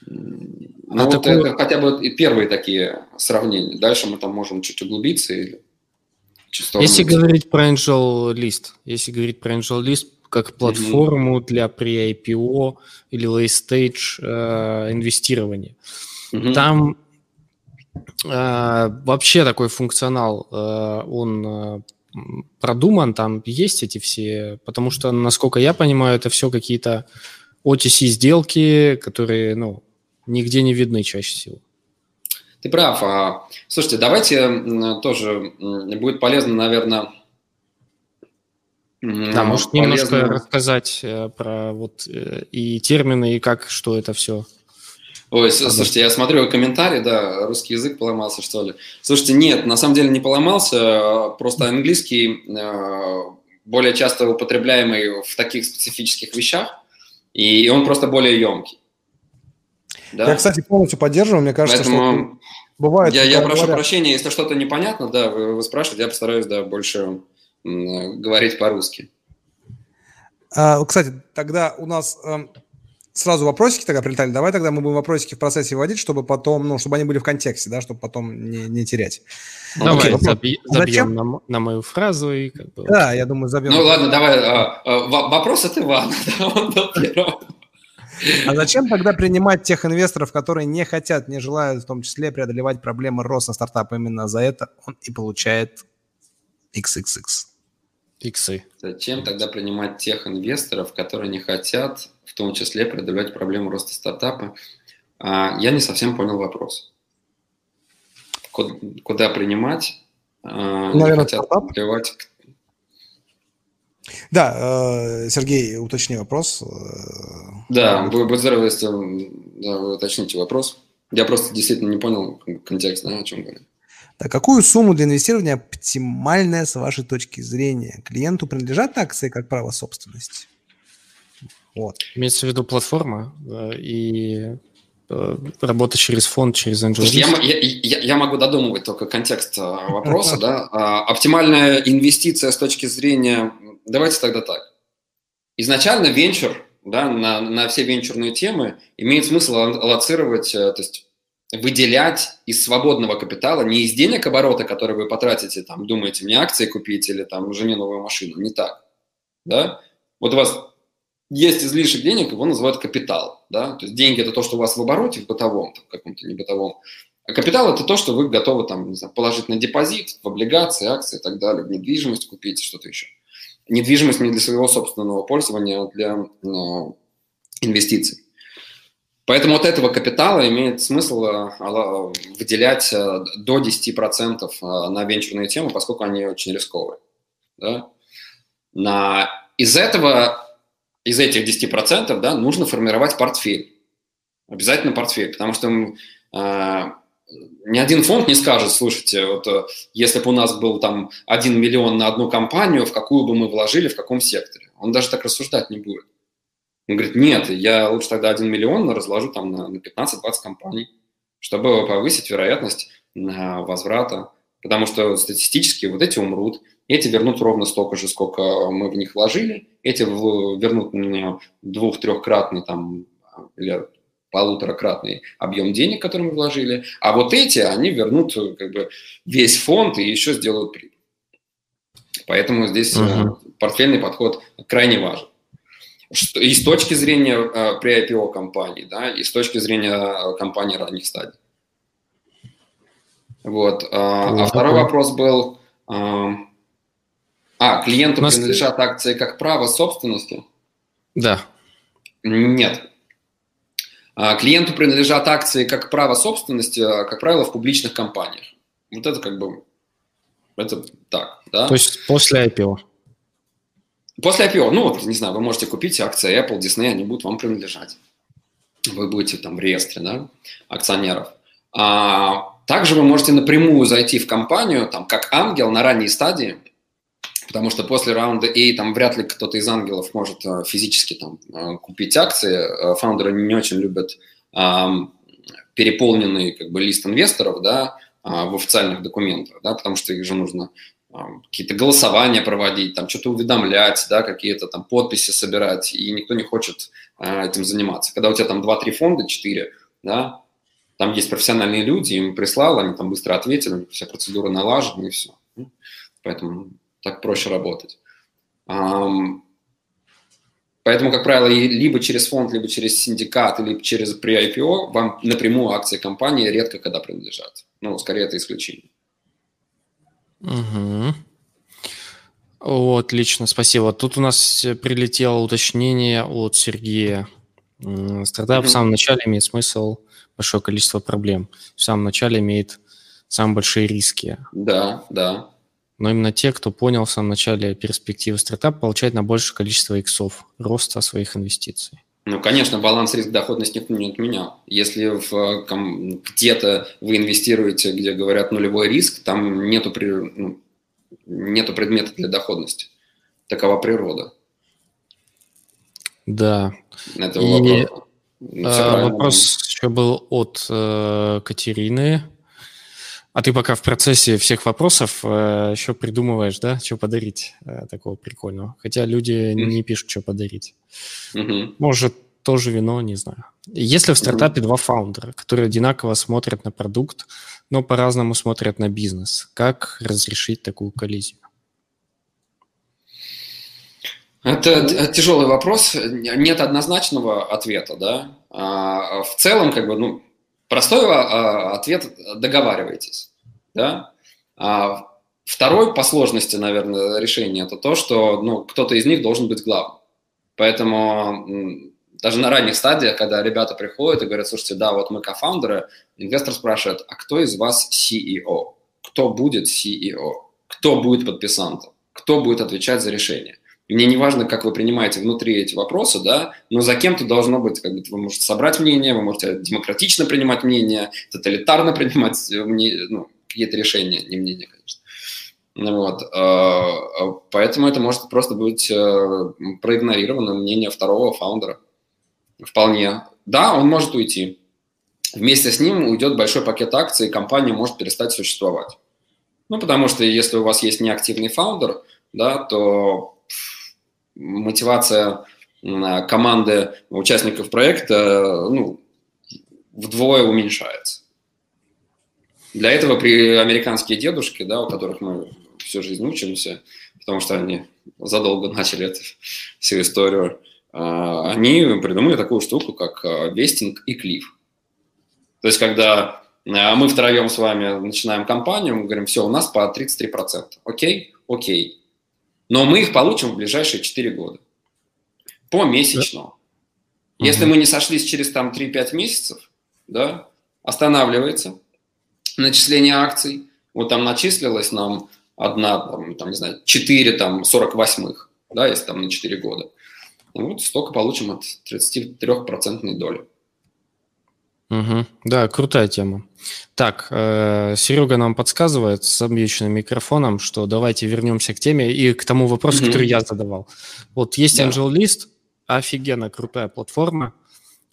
Ну, а вот такой... это хотя бы первые такие сравнения. Дальше мы там можем чуть углубиться или Если говорить про Angel List, если говорить про Angel List как платформу mm-hmm. для pre-IPO или late-stage э, инвестирования, mm-hmm. там э, вообще такой функционал, э, он э, продуман, там есть эти все, потому что, насколько я понимаю, это все какие-то OTC сделки, которые, ну, нигде не видны чаще всего. Ты прав. А, слушайте, давайте тоже будет полезно, наверное. Да, может полезно... немножко рассказать э, про вот э, и термины, и как, что это все. Ой, слушайте, я смотрю комментарий, да, русский язык поломался, что ли. Слушайте, нет, на самом деле не поломался, а просто английский э, более часто употребляемый в таких специфических вещах, и он просто более емкий. Да? Я, кстати, полностью поддерживаю. Мне кажется, Поэтому что бывает... Я, я прошу говорят... прощения, если что-то непонятно, да, вы, вы спрашиваете, я постараюсь, да, больше говорить по-русски. А, кстати, тогда у нас э, сразу вопросики тогда прилетали. Давай тогда мы будем вопросики в процессе вводить, чтобы потом, ну, чтобы они были в контексте, да, чтобы потом не, не терять. Давай, Окей, заби- забьем на, на мою фразу и как бы... Да, я думаю, забьем. Ну ладно, давай. А, а, вопрос от Ивана. *laughs* А зачем тогда принимать тех инвесторов, которые не хотят, не желают в том числе преодолевать проблемы роста стартапа? Именно за это он и получает XXX. Иксы. Зачем тогда принимать тех инвесторов, которые не хотят в том числе преодолевать проблему роста стартапа? А, я не совсем понял вопрос. Куда принимать? А, Наверное, хотят стартап? Преодолевать да, э, Сергей, уточни вопрос. Э, да, будет здорово, если да, вы уточните вопрос. Я просто действительно не понял контекст, да, о чем говорю. Да, какую сумму для инвестирования оптимальная с вашей точки зрения? Клиенту принадлежат акции как право собственности? Вот. Имеется в виду платформа и э, работа через фонд, через Angel я, я, я, я могу додумывать только контекст вопроса. *laughs* да? А, оптимальная инвестиция с точки зрения давайте тогда так. Изначально венчур, да, на, на все венчурные темы имеет смысл аллоцировать, э, то есть выделять из свободного капитала, не из денег оборота, которые вы потратите, там, думаете, мне акции купить или там жене новую машину, не так, да. Вот у вас есть излишек денег, его называют капитал, да, то есть деньги – это то, что у вас в обороте, в бытовом, в каком-то не бытовом, а капитал – это то, что вы готовы там, не знаю, положить на депозит, в облигации, акции и так далее, в недвижимость купить, что-то еще недвижимость не для своего собственного пользования, а для ну, инвестиций. Поэтому от этого капитала имеет смысл э, выделять э, до 10% э, на венчурные темы, поскольку они очень рисковые. Да? На, из этого, из этих 10% да, нужно формировать портфель. Обязательно портфель, потому что ни один фонд не скажет, слушайте, вот э, если бы у нас был там 1 миллион на одну компанию, в какую бы мы вложили, в каком секторе. Он даже так рассуждать не будет. Он говорит, нет, я лучше тогда 1 миллион разложу там на 15-20 компаний, чтобы повысить вероятность возврата. Потому что статистически вот эти умрут, эти вернут ровно столько же, сколько мы в них вложили, эти вернут двух-трехкратный там или полуторакратный объем денег, который мы вложили, а вот эти, они вернут как бы весь фонд и еще сделают прибыль. Поэтому здесь uh-huh. портфельный подход крайне важен. И с точки зрения э, при IPO компании, да, и с точки зрения компании ранних стадий. Вот. А, а второй вопрос был... А, а клиенту нас... принадлежат акции как право собственности? Да. Нет. А, клиенту принадлежат акции как право собственности, а, как правило, в публичных компаниях. Вот это как бы... Это так, да? То есть после IPO? После IPO, ну вот, не знаю, вы можете купить акции Apple, Disney, они будут вам принадлежать. Вы будете там в реестре, да, акционеров. А, также вы можете напрямую зайти в компанию, там, как ангел на ранней стадии, потому что после раунда A там вряд ли кто-то из ангелов может а, физически там а, купить акции. А, фаундеры не очень любят переполненный как бы лист инвесторов, да, а, в официальных документах, да, потому что их же нужно какие-то голосования проводить, там что-то уведомлять, да, какие-то там подписи собирать, и никто не хочет этим заниматься. Когда у тебя там 2-3 фонда, 4, да, там есть профессиональные люди, им прислал, они там быстро ответили, вся процедура налажена и все. Поэтому так проще работать. Поэтому, как правило, либо через фонд, либо через синдикат, либо через при IPO вам напрямую акции компании редко когда принадлежат. Ну, скорее, это исключение. Угу. О, отлично, спасибо. Тут у нас прилетело уточнение от Сергея. Стартап угу. в самом начале имеет смысл большое количество проблем. В самом начале имеет самые большие риски. Да, да. Но именно те, кто понял в самом начале перспективы стартапа, получают на большее количество иксов роста своих инвестиций. Ну, конечно, баланс риск-доходность никто не отменял. Если в, где-то вы инвестируете, где говорят нулевой риск, там нету, ну, нету предмета для доходности. Такова природа. Да. Это И, вопрос. А, вопрос еще был от э, Катерины. А ты пока в процессе всех вопросов э, еще придумываешь, да, что подарить э, такого прикольного. Хотя люди mm-hmm. не пишут, что подарить. Mm-hmm. Может, тоже вино, не знаю. Если в стартапе mm-hmm. два фаундера, которые одинаково смотрят на продукт, но по-разному смотрят на бизнес, как разрешить такую коллизию? Это тяжелый вопрос. Нет однозначного ответа, да. А в целом, как бы, ну, простой а, ответ – договаривайтесь, да. А второй по сложности, наверное, решения – это то, что, ну, кто-то из них должен быть главным. Поэтому даже на ранних стадиях, когда ребята приходят и говорят, слушайте, да, вот мы кофаундеры, инвестор спрашивает, а кто из вас CEO? Кто будет CEO? Кто будет подписантом? Кто будет отвечать за решение? Мне не важно, как вы принимаете внутри эти вопросы, да, но за кем-то должно быть, как бы, вы можете собрать мнение, вы можете демократично принимать мнение, тоталитарно принимать э, мнение, ну, какие-то решения, не мнение, конечно. Ну вот. Э, э, поэтому это может просто быть проигнорировано мнение второго фаундера. Вполне. Да, он может уйти. Вместе с ним уйдет большой пакет акций, и компания может перестать существовать. Ну, потому что если у вас есть неактивный фаундер, да, то мотивация команды участников проекта ну, вдвое уменьшается. Для этого при американские дедушки, да, у которых мы всю жизнь учимся, потому что они задолго *laughs* начали эту всю историю, а, они придумали такую штуку, как вестинг и клиф. То есть, когда мы втроем с вами начинаем компанию, мы говорим, все, у нас по 33%. Окей? Окей. Но мы их получим в ближайшие 4 года. Помесячно. Да. Если угу. мы не сошлись через там 3-5 месяцев, да, останавливается начисление акций. Вот там начислилось нам одна, там, там не знаю, 4 там 48-х, да, если там на 4 года. Вот столько получим от 33% доли. Угу. Да, крутая тема. Так, э, Серега нам подсказывает с объявленным микрофоном, что давайте вернемся к теме и к тому вопросу, угу. который я задавал. Вот есть да. Angel List, офигенно крутая платформа.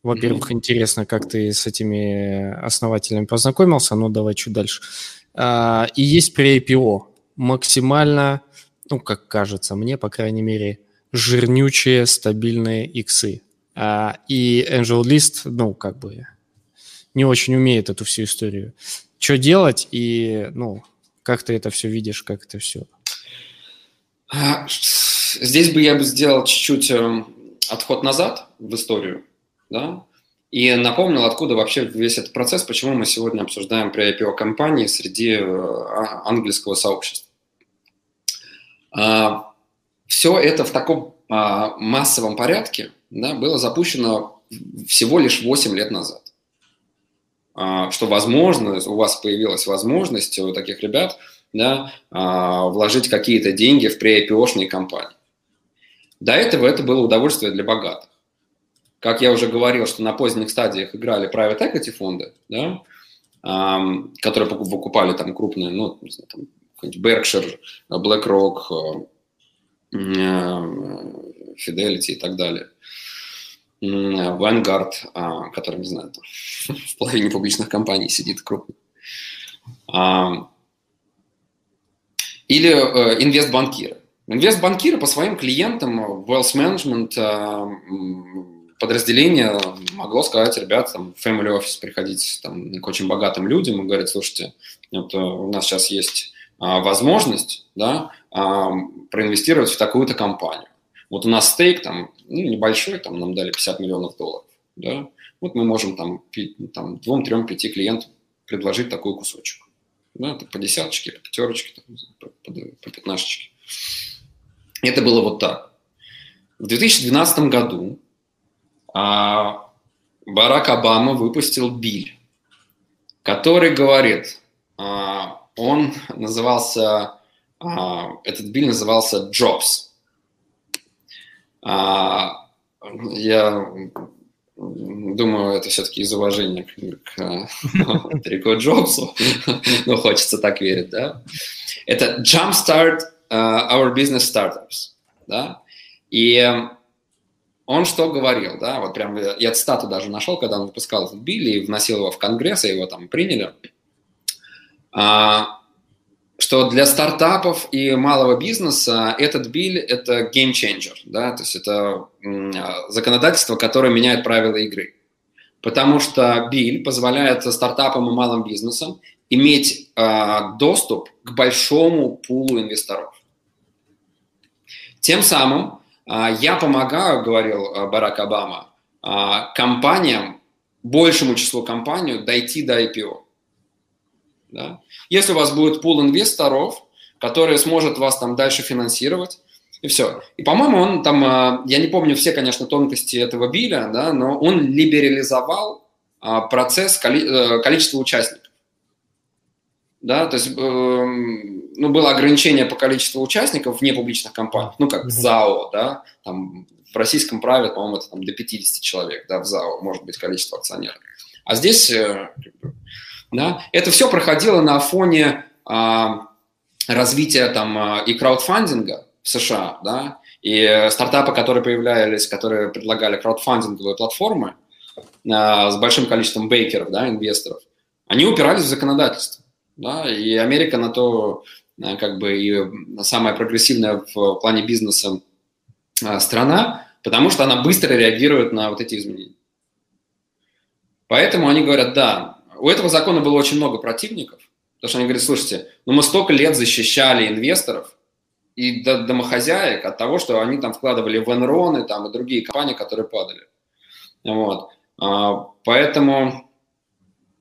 Во-первых, угу. интересно, как ты с этими основателями познакомился, но давай чуть дальше. А, и есть при IPO максимально, ну, как кажется мне, по крайней мере, жирнючие стабильные иксы. А, и Angel List, ну, как бы не очень умеет эту всю историю. Что делать и, ну, как ты это все видишь, как это все? А, здесь бы я бы сделал чуть-чуть эм, отход назад в историю, да, и напомнил, откуда вообще весь этот процесс, почему мы сегодня обсуждаем при IPO компании среди э, а, английского сообщества. А, Все это в таком массовом порядке да, было запущено всего лишь 8 лет назад. Что, возможно, у вас появилась возможность у таких ребят да, вложить какие-то деньги в pre-IPO-шные компании. До этого это было удовольствие для богатых. Как я уже говорил, что на поздних стадиях играли private equity фонды, да, которые покупали там крупные, ну, не знаю, там, Berkshire, BlackRock, э, Fidelity и так далее. Vanguard, а, который, не знаю, *laughs* в половине публичных компаний сидит крупный. Или э, инвестбанкиры. Инвестбанкиры по своим клиентам, wealth management, подразделение могло сказать, ребят, там, в family office приходить там, к очень богатым людям и говорить, слушайте, вот, э, у нас сейчас есть а, возможность да, а, проинвестировать в такую-то компанию. Вот у нас стейк там ну, небольшой, там нам дали 50 миллионов долларов. Да? Вот мы можем там, там двум, трем, пяти клиентам предложить такой кусочек. Да, по десяточке, по пятерочке, там, по, по, по пятнашечке. Это было вот так. В 2012 году а Барак Обама выпустил биль, который говорит, а, он назывался, а, этот биль назывался Jobs. А, я думаю, это все-таки из уважения к, к Трико Джобсу, но хочется так верить, да. Это Jumpstart Our Business Startups, да. И он что говорил, да, вот прям я цитату даже нашел, когда он выпускал этот билл и вносил его в Конгресс, и его там приняли, а, что для стартапов и малого бизнеса этот билл – это changer, да, то есть это законодательство, которое меняет правила игры. Потому что билл позволяет стартапам и малым бизнесам иметь а, доступ к большому пулу инвесторов. Тем самым а, я помогаю, говорил а, Барак Обама, а, компаниям, большему числу компаний дойти до IPO. Да? Если у вас будет пул инвесторов, который сможет вас там дальше финансировать, и все. И, по-моему, он там, я не помню все, конечно, тонкости этого биля, да, но он либерализовал процесс, э, количество участников. Да, то есть, эм, ну, было ограничение по количеству участников в непубличных компаниях, ну, как ЗАО, да, там в российском праве, по-моему, это там до 50 человек, да, в ЗАО может быть количество акционеров. А здесь, э, да, это все проходило на фоне а, развития там а, и краудфандинга в США, да, и стартапы, которые появлялись, которые предлагали краудфандинговые платформы а, с большим количеством бейкеров, да, инвесторов, они упирались в законодательство. Да, и Америка на то Э, как бы и самая прогрессивная в плане бизнеса э, страна, потому что она быстро реагирует на вот эти изменения. Поэтому они говорят, да, у этого закона было очень много противников, потому что они говорят, слушайте, ну мы столько лет защищали инвесторов и домохозяек от того, что они там вкладывали в Enron и, там, и другие компании, которые падали. Вот. А, поэтому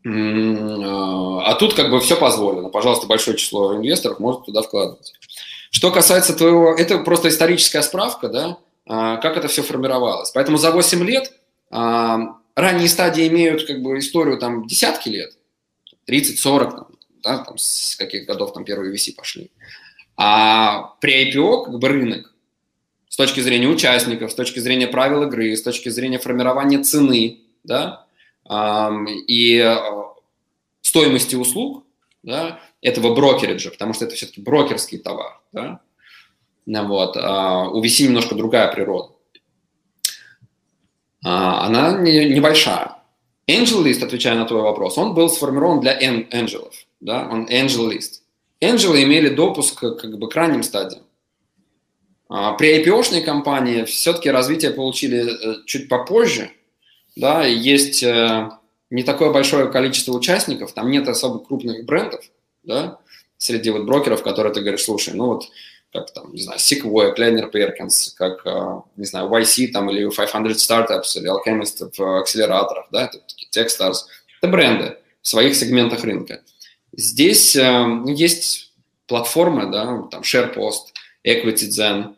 а, а тут как бы все позволено. Пожалуйста, большое число инвесторов может туда вкладывать. Что касается твоего... Это просто историческая справка, да, а, как это все формировалось. Поэтому за 8 лет ранние стадии имеют как бы историю там десятки лет, 30-40, да, там, с каких годов там первые VC пошли. А при IPO как бы рынок с точки зрения участников, с точки зрения правил игры, с точки зрения формирования цены, да, и э, стоимости услуг да, этого брокериджа, потому что это все-таки брокерский товар. Да? Вот. А у VC немножко другая природа. А, она не, небольшая. Angel List, отвечая на твой вопрос, он был сформирован для ангелов. Да? Он Angel List. Ангелы имели допуск как бы, к ранним стадиям. А при IPO-шной компании все-таки развитие получили э, чуть попозже – да, есть э, не такое большое количество участников, там нет особо крупных брендов, да, среди вот брокеров, которые ты говоришь, слушай, ну вот как там, не знаю, Sequoia, Kleiner Perkins, как, э, не знаю, YC там или 500 Startups или Alchemist в акселераторах, да, это такие Techstars. Это бренды в своих сегментах рынка. Здесь э, есть платформы, да, там SharePost, EquityZen,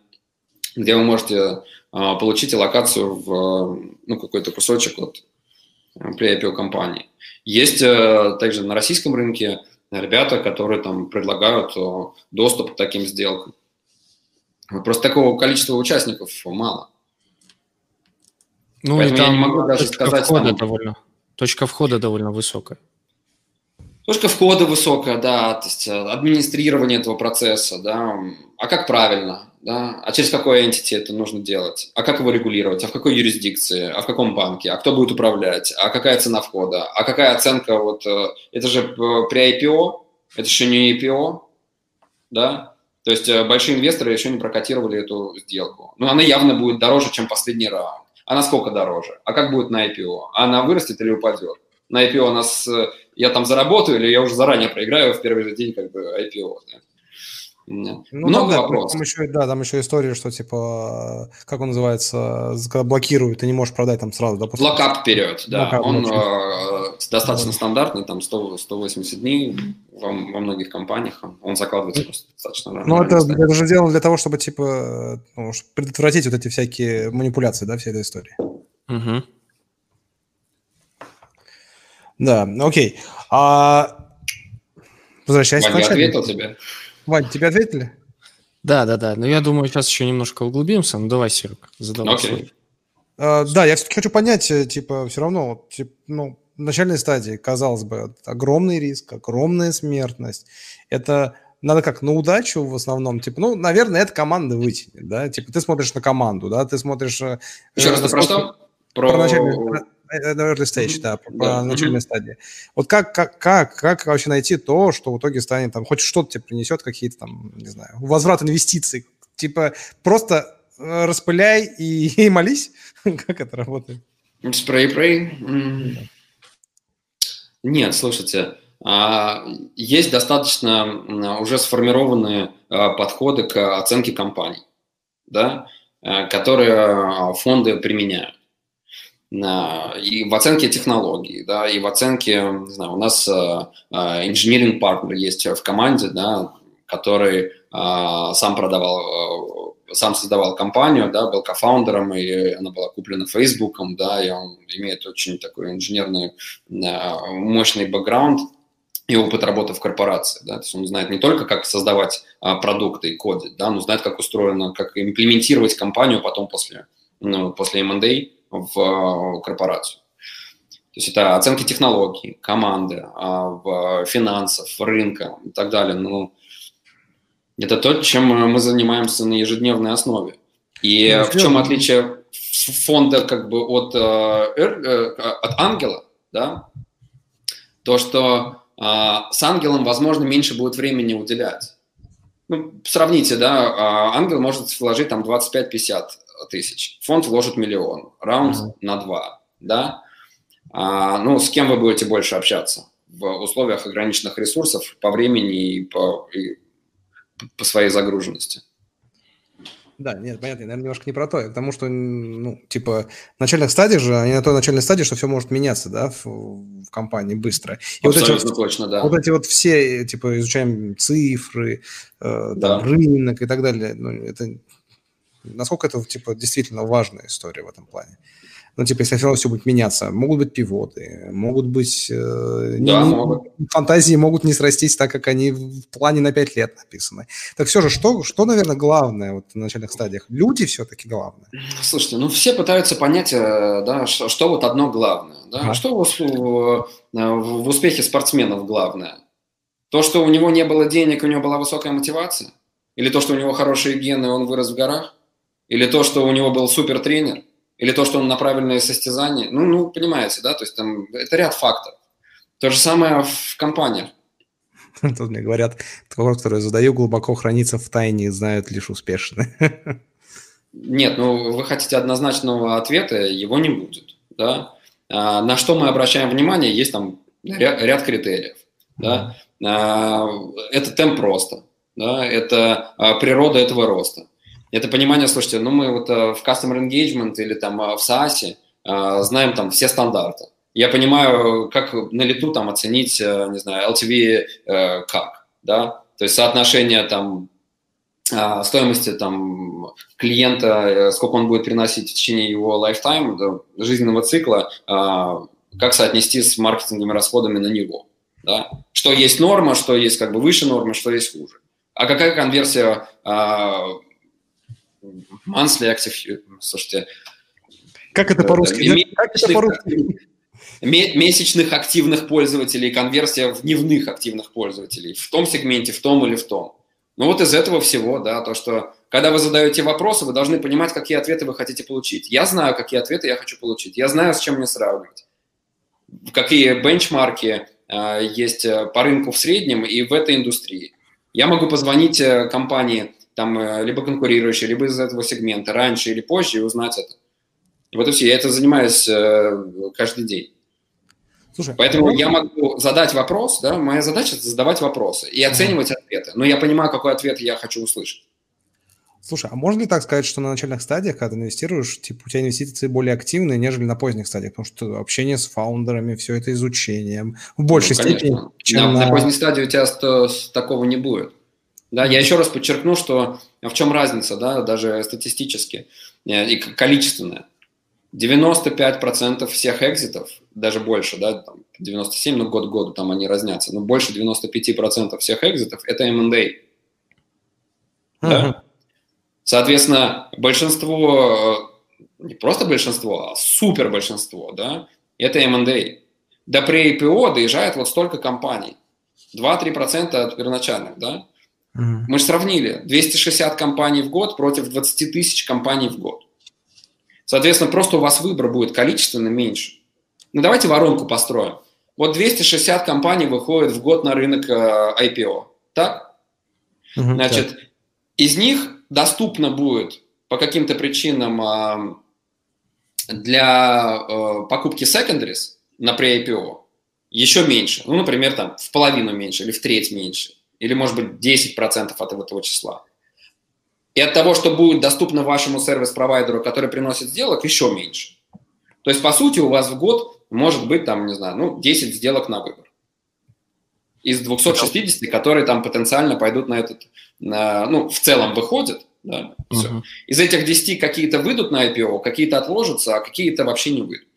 где вы можете э, получить локацию в ну, какой-то кусочек от при IPO компании. Есть также на российском рынке ребята, которые там предлагают доступ к таким сделкам. Просто такого количества участников мало. Ну Поэтому и там я не могу даже точка сказать... Входа там... довольно, точка входа довольно высокая. Точка входа высокая, да, то есть э, администрирование этого процесса, да, а как правильно, да, а через какой entity это нужно делать, а как его регулировать, а в какой юрисдикции, а в каком банке, а кто будет управлять, а какая цена входа, а какая оценка, вот, э, это же э, при IPO, это еще не IPO, да, то есть э, большие инвесторы еще не прокатировали эту сделку. Но она явно будет дороже, чем последний раунд. А насколько дороже? А как будет на IPO? Она вырастет или упадет? На IPO у нас я там заработаю или я уже заранее проиграю в первый же день как бы IPO? Да? Ну, Много да, вопросов. Там еще, да, там еще история, что типа, как он называется, когда блокируют, ты не можешь продать там сразу. Да, после... Локап вперед, да. Локап он э, достаточно вот. стандартный, там 100, 180 дней во, во многих компаниях. Он закладывается просто достаточно рано. Ну, это, это же сделано для того, чтобы типа ну, предотвратить вот эти всякие манипуляции, да, всей этой истории. Угу. Да, окей. А... Возвращаясь Ваня, к началу. ответил тебе? Вань, тебе ответили? Да, да, да. Но я думаю, сейчас еще немножко углубимся. Ну, давай, Серег, задавай okay. свой. Uh, да, я все-таки хочу понять, э, типа, все равно, типа, ну, в начальной стадии, казалось бы, огромный риск, огромная смертность. Это надо как, на удачу в основном, типа, ну, наверное, это команда вытянет, да, типа, ты смотришь на команду, да, ты смотришь... Э, еще раз, про что? Про, про начальный, early stage, да, по, да. начальной mm-hmm. стадии. Вот как, как, как, как вообще найти то, что в итоге станет там, хоть что-то тебе принесет, какие-то там, не знаю, возврат инвестиций? Типа просто э, распыляй и, *laughs* и молись? *laughs* как это работает? Спрей-прей? Mm. Нет, слушайте, а, есть достаточно уже сформированные а, подходы к оценке компаний, да, э, которые фонды применяют и в оценке технологий, да, и в оценке, не знаю, у нас инженеринг uh, партнер есть в команде, да, который uh, сам продавал, uh, сам создавал компанию, да, был кофаундером, и она была куплена Фейсбуком, да, и он имеет очень такой инженерный мощный бэкграунд и опыт работы в корпорации, да, то есть он знает не только, как создавать продукты и кодить, да, но знает, как устроено, как имплементировать компанию потом после, ну, после M&A, в э, корпорацию. То есть это оценки технологий, команды, а, в финансов, рынка и так далее. Ну, это то, чем мы занимаемся на ежедневной основе. И ну, в чем отличие фонда как бы от, э, э, от ангела, да? То, что а, с ангелом, возможно, меньше будет времени уделять. Ну, сравните, да, а, ангел может вложить там 25-50 тысяч. Фонд вложит миллион, раунд mm-hmm. на два, да? А, ну, с кем вы будете больше общаться в условиях ограниченных ресурсов по времени и по, и по своей загруженности? Да, нет, понятно, наверное, немножко не про то, потому что, ну, типа, в начальных стадиях же, они на той начальной стадии, что все может меняться, да, в, в компании быстро. И Абсолютно вот эти вот, точно, да. Вот эти вот все, типа, изучаем цифры, э, да. там, рынок и так далее, ну, это насколько это, типа, действительно важная история в этом плане. Ну, типа, если все равно все будет меняться, могут быть пивоты, могут быть... Э, да, не, могут. Фантазии могут не срастись так, как они в плане на 5 лет написаны. Так все же, что, что наверное, главное вот на начальных стадиях? Люди все-таки главное. Слушайте, ну, все пытаются понять, э, да, что, что вот одно главное. Да? А. Что в, в, в успехе спортсменов главное? То, что у него не было денег, у него была высокая мотивация? Или то, что у него хорошие гены, он вырос в горах? Или то, что у него был супер тренер, или то, что он на правильное состязание. Ну, ну, понимаете, да, то есть там это ряд факторов. То же самое в компаниях. *laughs* Тут мне говорят, вопрос, который я задаю, глубоко хранится в тайне, знают лишь успешные. *laughs* Нет, ну вы хотите однозначного ответа, его не будет. Да? А, на что мы обращаем внимание, есть там ряд, ряд критериев. Да? А, это темп просто. да, это природа этого роста. Это понимание, слушайте, ну мы вот в Customer Engagement или там в SaaS знаем там все стандарты. Я понимаю, как на лету там оценить, не знаю, LTV как, да, то есть соотношение там стоимости там, клиента, э, сколько он будет приносить в течение его lifetime, жизненного цикла, как соотнести с маркетинговыми расходами на него. Да? Что есть норма, что есть как бы выше нормы, что есть хуже. А какая конверсия monthly active, слушайте, как это по-русски? Как это по-русски? Месячных активных пользователей, конверсия в дневных активных пользователей в том сегменте, в том или в том. Ну вот из этого всего, да, то, что когда вы задаете вопросы, вы должны понимать, какие ответы вы хотите получить. Я знаю, какие ответы я хочу получить. Я знаю, с чем мне сравнивать. Какие бенчмарки э, есть э, по рынку в среднем и в этой индустрии. Я могу позвонить э, компании, там, э, либо конкурирующей, либо из этого сегмента раньше или позже и узнать это. Вот и все. Я это занимаюсь э, каждый день. Слушай, Поэтому я могу задать вопрос, да, моя задача – задавать вопросы и оценивать ага. ответы. Но я понимаю, какой ответ я хочу услышать. Слушай, а можно ли так сказать, что на начальных стадиях, когда ты инвестируешь, типа у тебя инвестиции более активные, нежели на поздних стадиях? Потому что общение с фаундерами, все это изучением в большей ну, степени, чем на... на поздней стадии у тебя такого не будет. Да, я еще раз подчеркну, что в чем разница, да, даже статистически э, и количественная. 95% всех экзитов, даже больше, да, там 97, ну год к году там они разнятся, но больше 95% всех экзитов – это M&A. Uh-huh. Да? Соответственно, большинство, э, не просто большинство, а супер большинство, да, это M&A. До pre-IPO доезжает вот столько компаний. 2-3% от первоначальных, да? Uh-huh. Мы же сравнили 260 компаний в год против 20 тысяч компаний в год. Соответственно, просто у вас выбор будет количественно меньше. Ну, давайте воронку построим. Вот 260 компаний выходят в год на рынок э, IPO, так? Угу, Значит, так. из них доступно будет по каким-то причинам э, для э, покупки secondaries на pre-IPO еще меньше. Ну, например, там в половину меньше или в треть меньше. Или, может быть, 10% от этого числа. И от того, что будет доступно вашему сервис-провайдеру, который приносит сделок, еще меньше. То есть, по сути, у вас в год может быть, там, не знаю, ну, 10 сделок на выбор. Из 260, которые там потенциально пойдут на этот, на, ну, в целом выходят, да, все. Uh-huh. Из этих 10 какие-то выйдут на IPO, какие-то отложатся, а какие-то вообще не выйдут.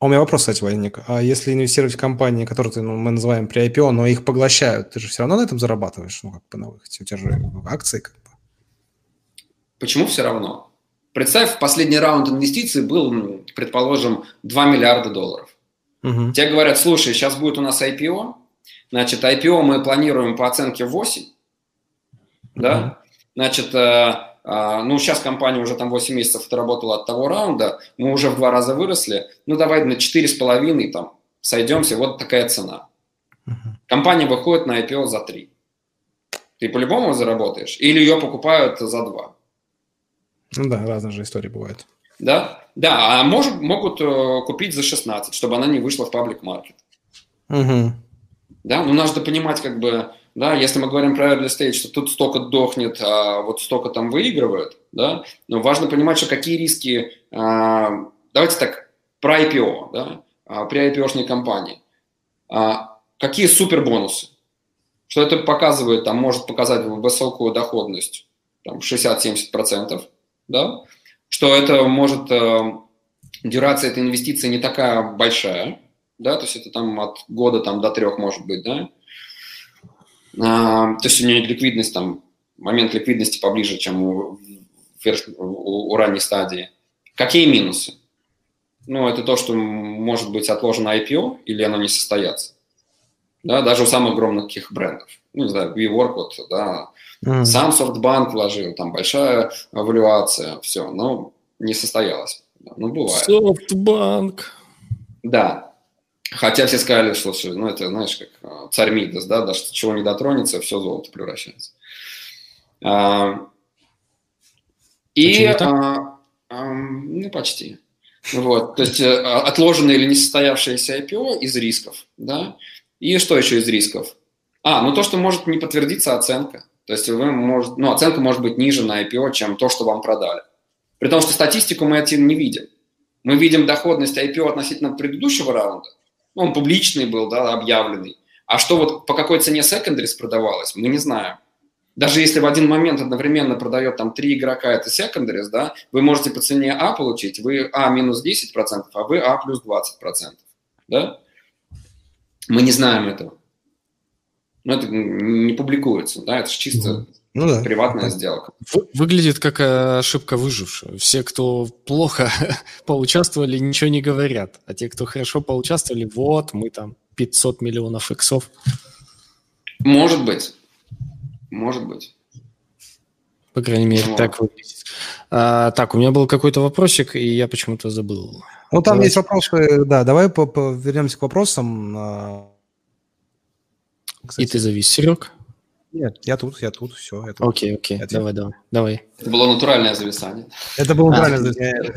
А у меня вопрос, кстати, возник. А если инвестировать в компании, которые ты, ну, мы называем при IPO, но их поглощают, ты же все равно на этом зарабатываешь, ну, как бы на выходе. У тебя же акции как бы. Почему все равно? Представь, последний раунд инвестиций был, предположим, 2 миллиарда долларов. Угу. Тебе говорят, слушай, сейчас будет у нас IPO, значит, IPO мы планируем по оценке 8, угу. да, значит, э, ну, сейчас компания уже там 8 месяцев отработала от того раунда, мы уже в два раза выросли, ну, давай на 4,5 там сойдемся, вот такая цена. Компания выходит на IPO за 3. Ты по-любому заработаешь? Или ее покупают за 2? Ну да, разные же истории бывают. Да, да, а может, могут э, купить за 16, чтобы она не вышла в паблик маркет. Угу. Да, ну надо понимать, как бы, да, если мы говорим про early stage, что тут столько дохнет, а вот столько там выигрывают, да, но важно понимать, что какие риски, а, давайте так, про IPO, да, а, при IPO-шной компании, а, какие супер бонусы, что это показывает, там, может показать высокую доходность, там, 60-70%, да, что это может, э, дюрация этой инвестиции не такая большая, да, то есть это там от года там, до трех может быть, да, то есть у нее ликвидность там, момент ликвидности поближе, чем у, у, у ранней стадии. Какие минусы? Ну, это то, что может быть отложено IPO или оно не состоится. Да, даже у самых огромных брендов. Ну, не знаю, WeWork, вот, да, Mm. Сам софтбанк вложил, там большая валюация, все, но не состоялось. Ну, бывает. Софтбанк. Да. Хотя все сказали, что, ну, это, знаешь, как а, царь Мидас, да, даже чего не дотронется, все золото превращается. А, и, а, а, ну, почти. Вот, то есть э, отложенные или несостоявшиеся IPO из рисков, да. И что еще из рисков? А, ну то, что может не подтвердиться оценка. То есть вы может, ну, оценка может быть ниже на IPO, чем то, что вам продали. При том, что статистику мы этим не видим. Мы видим доходность IPO относительно предыдущего раунда. Ну, он публичный был, да, объявленный. А что вот по какой цене secondaries продавалось, мы не знаем. Даже если в один момент одновременно продает там три игрока, это secondaries, да, вы можете по цене А получить, вы А минус 10%, а вы А плюс 20%. Да? Мы не знаем этого. Но это не публикуется, да, это же чисто ну, да. приватная сделка. Выглядит как э, ошибка выжившего. Все, кто плохо *laughs* поучаствовали, ничего не говорят. А те, кто хорошо поучаствовали, вот, мы там 500 миллионов иксов. Может быть. Может быть. По крайней мере, так выглядит. А, так, у меня был какой-то вопросик, и я почему-то забыл. Ну, там Давайте. есть вопросы, да, давай по -по вернемся к вопросам. А, кстати. И ты завис, Серег? Нет, я тут, я тут, все. Я тут. Окей, окей, это давай, давай, давай. Это было натуральное зависание. Это было натуральное зависание.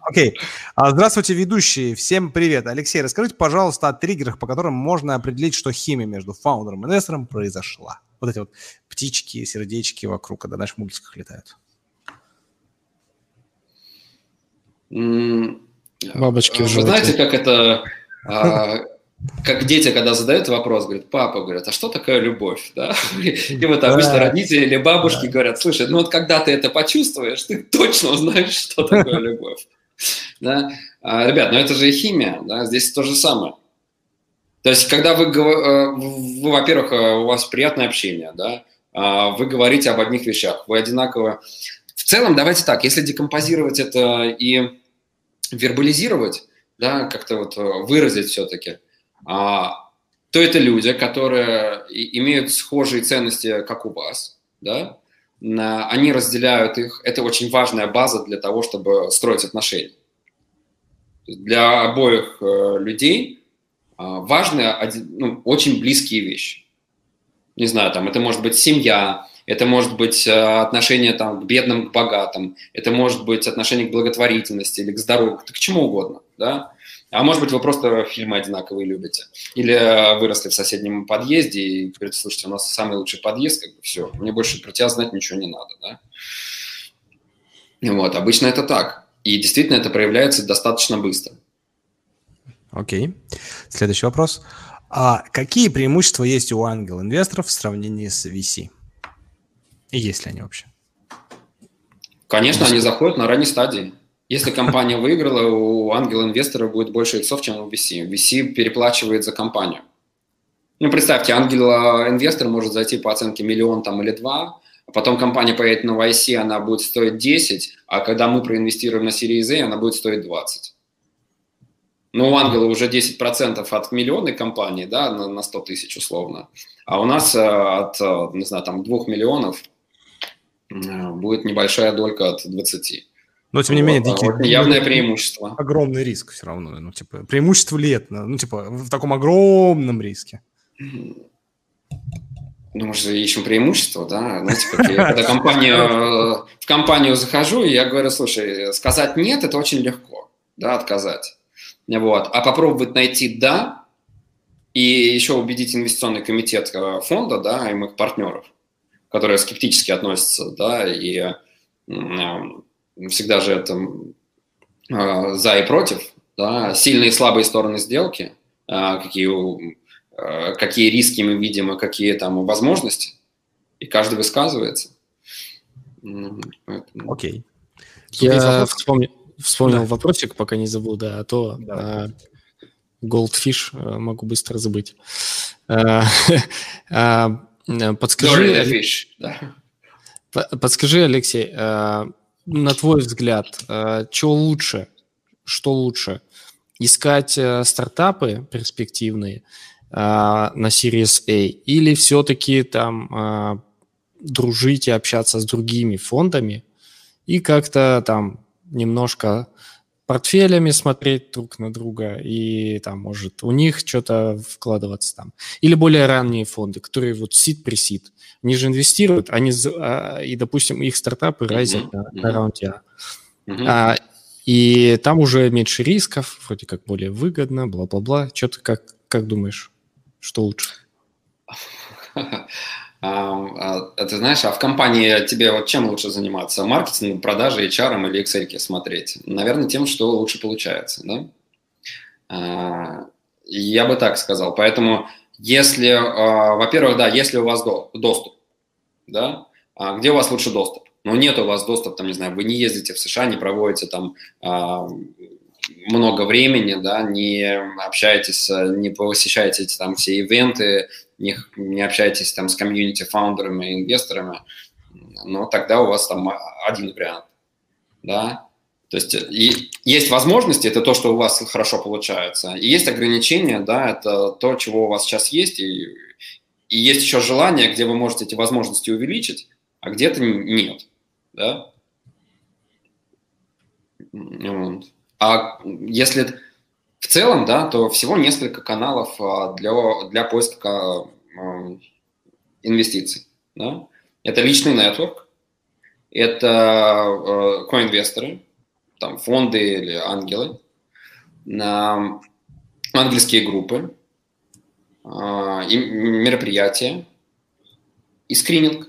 Окей. А, здравствуйте, ведущие. Всем привет. Алексей, расскажите, пожалуйста, о триггерах, по которым можно определить, что химия между фаундером и инвестором произошла. Вот эти вот птички, сердечки вокруг, когда наши мультиках летают. Бабочки в Вы знаете, как это а, как дети, когда задают вопрос, говорят, папа, говорят, а что такое любовь? Да? *laughs* И вот обычно родители или бабушки говорят, слушай, ну вот когда ты это почувствуешь, ты точно узнаешь, что такое *laughs* любовь. Да? А, ребят, ну это же химия, да? здесь то же самое. То есть, когда вы, э, вы во-первых, э, у вас приятное общение, да, а, вы говорите об одних вещах, вы одинаково... В целом, давайте так, если декомпозировать это и вербализировать, да, как-то вот э, выразить все-таки – а, то это люди, которые имеют схожие ценности, как у вас, да, они разделяют их, это очень важная база для того, чтобы строить отношения. Для обоих э, людей а, важны ну, очень близкие вещи. Не знаю, там это может быть семья, это может быть э, отношение там, к бедным, к богатым, это может быть отношение к благотворительности или к здоровью, к чему угодно. Да? А может быть, вы просто фильмы одинаковые любите. Или э, выросли в соседнем подъезде и говорите, слушайте, у нас самый лучший подъезд, как бы все, мне больше про тебя знать ничего не надо. Да? Вот, обычно это так. И действительно это проявляется достаточно быстро. Окей. Следующий вопрос. А какие преимущества есть у ангел-инвесторов в сравнении с VC? И есть ли они вообще? Конечно, они заходят на ранней стадии. Если компания выиграла, у ангела-инвестора будет больше иксов, чем у VC. VC переплачивает за компанию. Ну, представьте, ангел-инвестор может зайти по оценке миллион там, или два, а потом компания поедет на YC, она будет стоить 10, а когда мы проинвестируем на Series A, она будет стоить 20. Но у ангела уже 10% от миллионной компании, да, на, на 100 тысяч условно. А у нас э, от, э, не знаю, там 2 миллионов э, будет небольшая долька от 20. Но, тем не менее, вот, дикие, вот явное преимущество. Огромный риск все равно. Ну, типа, преимущество ли это? Ну, типа, в таком огромном риске. Ну, мы же ищем преимущество, да. Знаете, как я, когда *laughs* компанию, в компанию захожу, и я говорю, слушай, сказать нет – это очень легко, да, отказать. Вот. А попробовать найти «да», и еще убедить инвестиционный комитет э, фонда, да, и моих партнеров, которые скептически относятся, да, и всегда же это э, за и против, да, сильные и слабые стороны сделки, э, какие, э, какие риски мы видим и какие там возможности, и каждый высказывается. Окей. Okay. Я вспомнил, вспомнил да. вопросик, пока не забыл, да, а то да. Goldfish могу быстро забыть. *laughs* Подскажи, подскажи, Алексей, на твой взгляд, э, что лучше? Что лучше? Искать э, стартапы перспективные э, на Series A или все-таки там дружить и общаться с другими фондами и как-то там немножко портфелями смотреть друг на друга и там, может, у них что-то вкладываться там. Или более ранние фонды, которые вот сид при сид. Они же инвестируют, они, а, и, допустим, их стартапы райзят mm-hmm. на, на раунде А. Mm-hmm. а. И там уже меньше рисков, вроде как более выгодно, бла-бла-бла. Что ты как, как думаешь, что лучше? *laughs* А, а, ты знаешь, а в компании тебе вот чем лучше заниматься? Маркетингом, продажей, HR или Excel смотреть? Наверное, тем, что лучше получается, да? А, я бы так сказал. Поэтому, если, во-первых, да, если у вас доступ, да, где у вас лучше доступ? Ну, нет у вас доступа, там, не знаю, вы не ездите в США, не проводите там много времени, да, не общаетесь, не посещаете эти там все ивенты, не, не общаетесь там с community, founder ами, инвесторами, но тогда у вас там один вариант, да. То есть и есть возможности, это то, что у вас хорошо получается, и есть ограничения, да, это то, чего у вас сейчас есть, и, и есть еще желание, где вы можете эти возможности увеличить, а где-то нет, да. Вот. А если в целом, да, то всего несколько каналов а, для, для поиска а, инвестиций. Да? Это личный нетворк, это а, коинвесторы, там фонды или ангелы, английские группы, мероприятия и скрининг.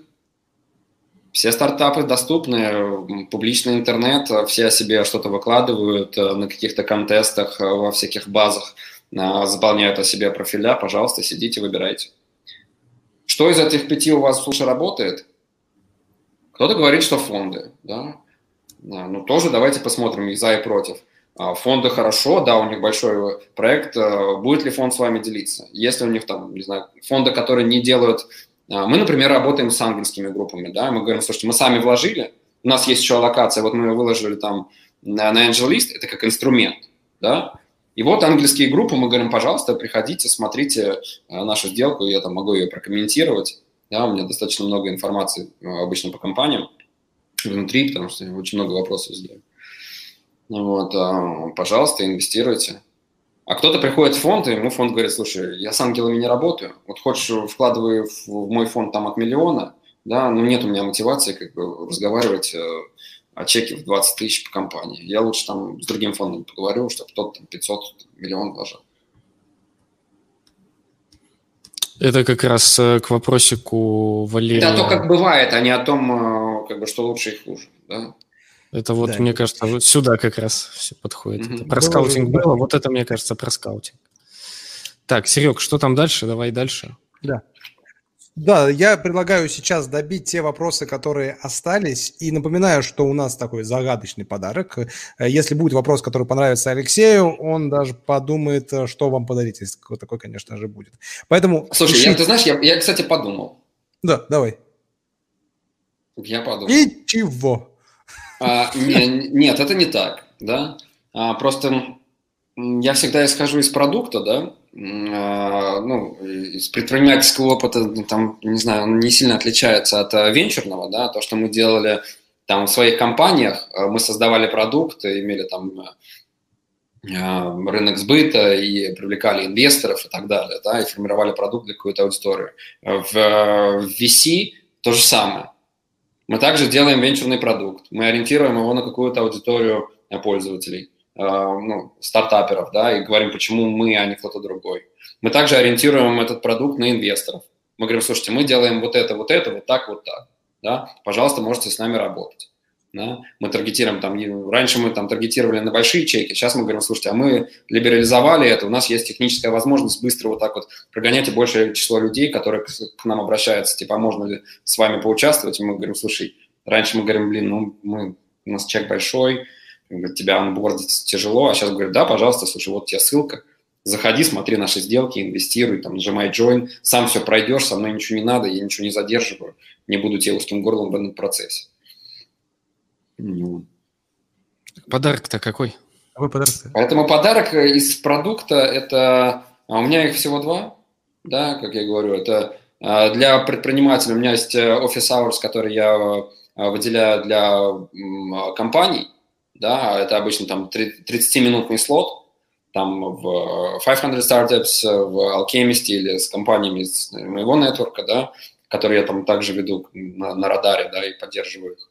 Все стартапы доступны, публичный интернет, все о себе что-то выкладывают э, на каких-то контестах, э, во всяких базах, э, заполняют о себе профиля, пожалуйста, сидите, выбирайте. Что из этих пяти у вас лучше работает? Кто-то говорит, что фонды, да? Ну, тоже давайте посмотрим и за, и против. А, фонды хорошо, да, у них большой проект. Будет ли фонд с вами делиться? Если у них там, не знаю, фонды, которые не делают мы, например, работаем с ангельскими группами, да, мы говорим, слушайте, мы сами вложили, у нас есть еще аллокация, вот мы выложили там на, на AngelList, это как инструмент, да, и вот ангельские группы, мы говорим, пожалуйста, приходите, смотрите а, нашу сделку, я там могу ее прокомментировать, да, у меня достаточно много информации а, обычно по компаниям внутри, потому что очень много вопросов задаю. Вот, пожалуйста, инвестируйте. А кто-то приходит в фонд, и ему фонд говорит, слушай, я с ангелами не работаю, вот хочешь вкладывай в мой фонд там от миллиона, да, но нет у меня мотивации как бы разговаривать э, о чеке в 20 тысяч по компании. Я лучше там с другим фондом поговорю, чтобы тот там 500 миллион вложил. Это как раз э, к вопросику Валерия. Это то, как бывает, а не о том, э, как бы, что лучше и хуже. Да? Это вот, да. мне кажется, вот сюда как раз все подходит. Это про скаутинг было, вот это, мне кажется, про скаутинг. Так, Серег, что там дальше? Давай дальше. Да. Да, я предлагаю сейчас добить те вопросы, которые остались. И напоминаю, что у нас такой загадочный подарок. Если будет вопрос, который понравится Алексею, он даже подумает, что вам подарить, если такой, конечно же, будет. Поэтому... Слушай, я, ты знаешь, я, я, кстати, подумал. Да, давай. Я подумал. Ничего. А, не, нет, это не так, да. А, просто я всегда исхожу из продукта, да, а, ну, из предпринимательского опыта, ну, там, не знаю, он не сильно отличается от а, венчурного, да, то, что мы делали там в своих компаниях, а, мы создавали продукт, имели там рынок сбыта и привлекали инвесторов и так далее, да, и формировали продукт для какой-то аудитории. В VC то же самое. Мы также делаем венчурный продукт. Мы ориентируем его на какую-то аудиторию э, пользователей, э, ну, стартаперов, да, и говорим, почему мы, а не кто-то другой. Мы также ориентируем этот продукт на инвесторов. Мы говорим, слушайте, мы делаем вот это, вот это, вот так, вот так. Да? Пожалуйста, можете с нами работать. Да? Мы таргетируем там, раньше мы там таргетировали на большие чеки, сейчас мы говорим, слушайте, а мы либерализовали это, у нас есть техническая возможность быстро вот так вот прогонять и большее число людей, которые к, к нам обращаются, типа, а можно ли с вами поучаствовать? И мы говорим, слушай, раньше мы говорим, блин, ну, мы, у нас чек большой, тебя анбордить тяжело, а сейчас говорят, да, пожалуйста, слушай, вот тебе ссылка, заходи, смотри наши сделки, инвестируй, там, нажимай join, сам все пройдешь, со мной ничего не надо, я ничего не задерживаю, не буду тебе узким горлом в этом процессе. Ну. Подарок-то какой? Какой подарок? Поэтому подарок из продукта это а у меня их всего два, да, как я говорю, это а, для предпринимателя у меня есть э, офис hours, который я а, выделяю для компаний, да, это обычно там 30-минутный слот, там в 500 Startups, в Alchemist или с компаниями из моего нетворка, да, которые я там также веду на, на радаре, да, и поддерживаю их.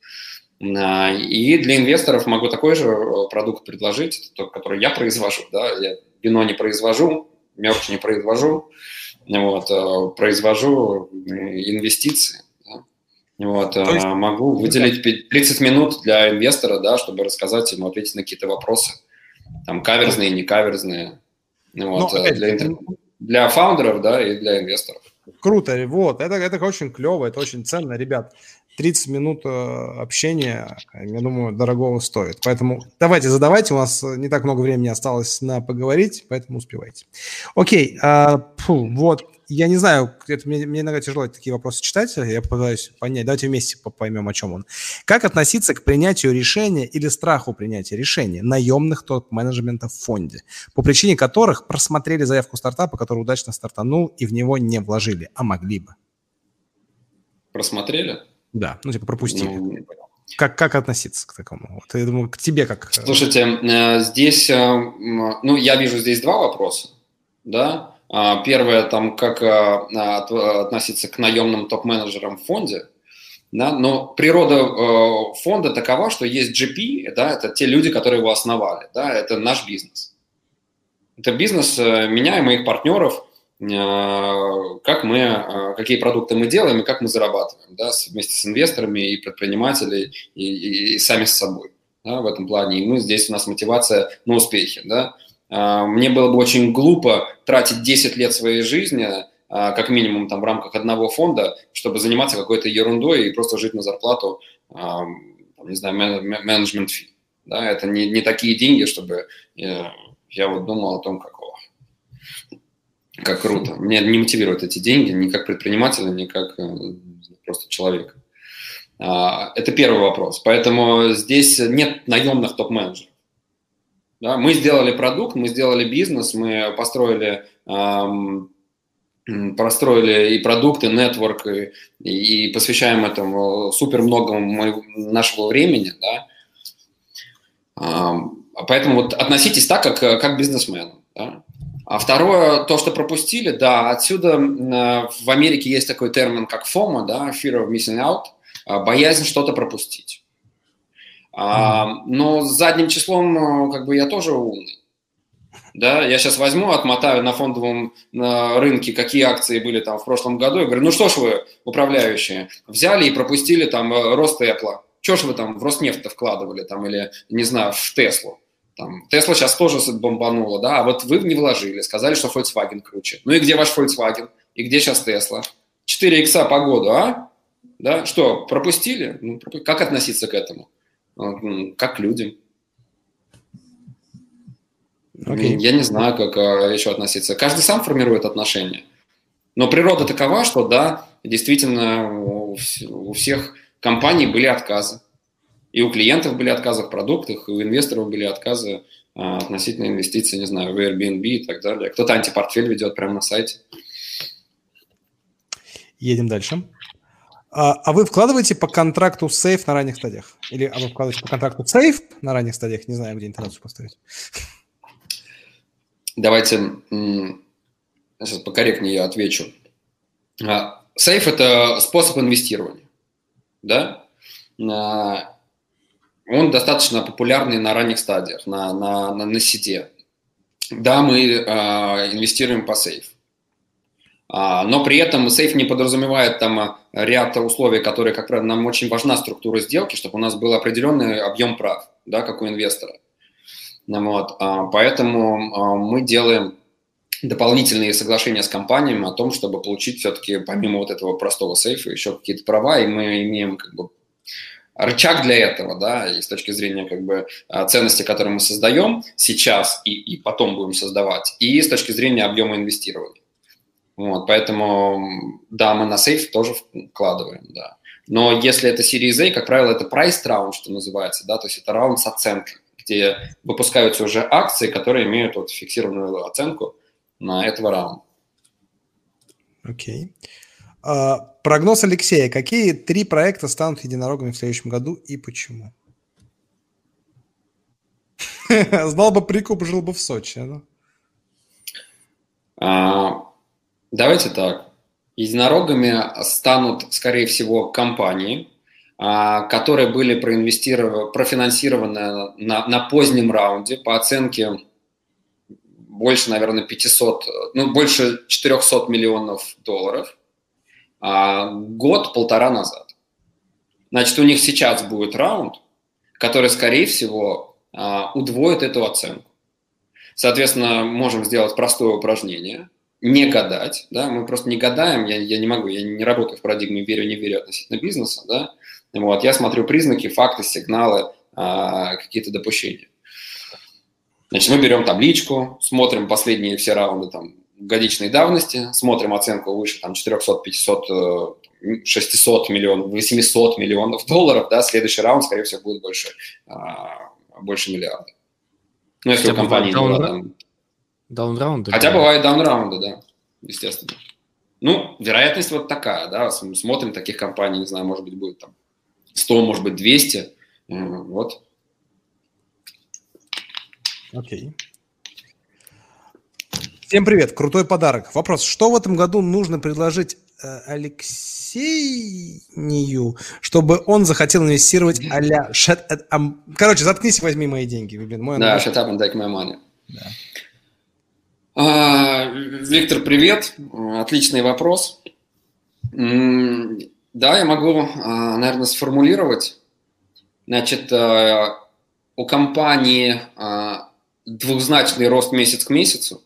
А, и для инвесторов могу такой же э, продукт предложить, тот, который я произвожу. Да? Я вино не произвожу, мерч не произвожу, вот, э, произвожу инвестиции. Вот, есть, могу выделить 30 минут для инвестора, да, чтобы рассказать ему, ответить на какие-то вопросы, там, каверзные, не каверзные, вот, Но, для, интер... для фаундеров, да, и для инвесторов. Круто, вот, это, это очень клево, это очень ценно, ребят. 30 минут э, общения, я думаю, дорогого стоит. Поэтому давайте, задавайте, у нас не так много времени осталось на поговорить, поэтому успевайте. Окей, а, фу, вот, я не знаю, это мне, мне иногда тяжело такие вопросы читать, я попытаюсь понять, давайте вместе поймем, о чем он. Как относиться к принятию решения или страху принятия решения наемных топ-менеджментов в фонде, по причине которых просмотрели заявку стартапа, который удачно стартанул и в него не вложили, а могли бы? Просмотрели? Да, ну типа пропустили. Ну, как, как относиться к такому? Вот, я думаю, к тебе как... Э, Слушайте, э, здесь, э, ну, я вижу здесь два вопроса, да. А, первое, там, как относиться к наемным топ-менеджерам в фонде, да, но природа фонда такова, что есть GP, да, это те люди, которые его основали, да, это наш бизнес. Это бизнес меня и моих партнеров – как мы, э, какие продукты мы делаем и как мы зарабатываем, да, вместе с инвесторами и предпринимателями и, и, и сами с собой, да, в этом плане. И мы здесь у нас мотивация на успехе, да. Э, мне было бы очень глупо тратить 10 лет своей жизни, как минимум там в рамках одного фонда, чтобы заниматься какой-то ерундой и просто жить на зарплату, не знаю, менеджмент фи. Да, это не, не такие деньги, чтобы я вот думал о том, как как круто. Меня не мотивируют эти деньги ни как предпринимателя, ни как э, просто человека. А, это первый вопрос. Поэтому здесь нет наемных топ-менеджеров. Да, мы сделали продукт, мы сделали бизнес, мы построили, эм, простроили и продукты, нетворк, и, и посвящаем этому супер много нашего времени. Да? Эм, поэтому вот относитесь так, как, как бизнесмен. Да? А второе, то, что пропустили, да, отсюда в Америке есть такой термин, как FOMO, да, Fear of Missing Out, а, боязнь что-то пропустить. Mm-hmm. Но с задним числом как бы я тоже умный. Да, я сейчас возьму, отмотаю на фондовом на рынке, какие акции были там в прошлом году, и говорю, ну что ж вы, управляющие, взяли и пропустили там э, рост Apple. Что ж вы там в Роснефть вкладывали там или, не знаю, в Теслу? Там, Тесла сейчас тоже бомбанула, да, а вот вы не вложили, сказали, что Volkswagen круче. Ну и где ваш Volkswagen? И где сейчас Тесла? 4 икса по году, а? Да, что, пропустили? Ну, как относиться к этому? Как к людям? Okay. Я не знаю, как а, еще относиться. Каждый сам формирует отношения. Но природа такова, что да, действительно у всех компаний были отказы. И у клиентов были отказы в продуктах, и у инвесторов были отказы а, относительно инвестиций, не знаю, в Airbnb и так далее. Кто-то антипортфель ведет прямо на сайте. Едем дальше. А, а вы вкладываете по контракту сейф на ранних стадиях? Или а вы вкладываете по контракту сейф на ранних стадиях? Не знаю, где интонацию поставить. Давайте сейчас покорректнее я отвечу. А, сейф – это способ инвестирования. Да? А, он достаточно популярный на ранних стадиях, на, на, на, на сиде. Да, мы э, инвестируем по сейф. А, но при этом сейф не подразумевает там ряд условий, которые, как правило, нам очень важна структура сделки, чтобы у нас был определенный объем прав, да, как у инвестора. Вот, а, поэтому а, мы делаем дополнительные соглашения с компаниями о том, чтобы получить все-таки помимо вот этого простого сейфа еще какие-то права, и мы имеем как бы рычаг для этого, да, и с точки зрения как бы а, ценности, которые мы создаем сейчас и, и потом будем создавать, и с точки зрения объема инвестирования. Вот, поэтому, да, мы на сейф тоже вкладываем, да. Но если это Series A, как правило, это price round, что называется, да, то есть это раунд с оценкой, где выпускаются уже акции, которые имеют вот фиксированную оценку на этого раунда. Окей. Okay. А, прогноз Алексея. Какие три проекта станут единорогами в следующем году и почему? *laughs* Знал бы прикуп, жил бы в Сочи. Ну. А, давайте так. Единорогами станут, скорее всего, компании, а, которые были проинвестированы, профинансированы на, на позднем раунде по оценке больше, наверное, 500, ну, больше 400 миллионов долларов а, год-полтора назад. Значит, у них сейчас будет раунд, который, скорее всего, а, удвоит эту оценку. Соответственно, можем сделать простое упражнение, не гадать, да, мы просто не гадаем, я, я не могу, я не работаю в парадигме верю, не верю относительно бизнеса, да, вот, я смотрю признаки, факты, сигналы, а, какие-то допущения. Значит, мы берем табличку, смотрим последние все раунды там годичной давности, смотрим оценку выше там 400, 500, 600 миллионов, 800 миллионов долларов, да, следующий раунд, скорее всего, будет больше, а, больше миллиарда. Ну, если Хотя у компании даун, там... Даунраунды? Хотя да. бывает даунраунды, да, естественно. Ну, вероятность вот такая, да, смотрим таких компаний, не знаю, может быть, будет там 100, может быть, 200, вот. Окей. Всем привет, крутой подарок. Вопрос, что в этом году нужно предложить э, Алексею, чтобы он захотел инвестировать а-ля... Короче, заткнись и возьми мои деньги. Блин, мой да, shut up and take my money. Да. А, Виктор, привет. Отличный вопрос. Да, я могу, а, наверное, сформулировать. Значит, а, у компании а, двухзначный рост месяц к месяцу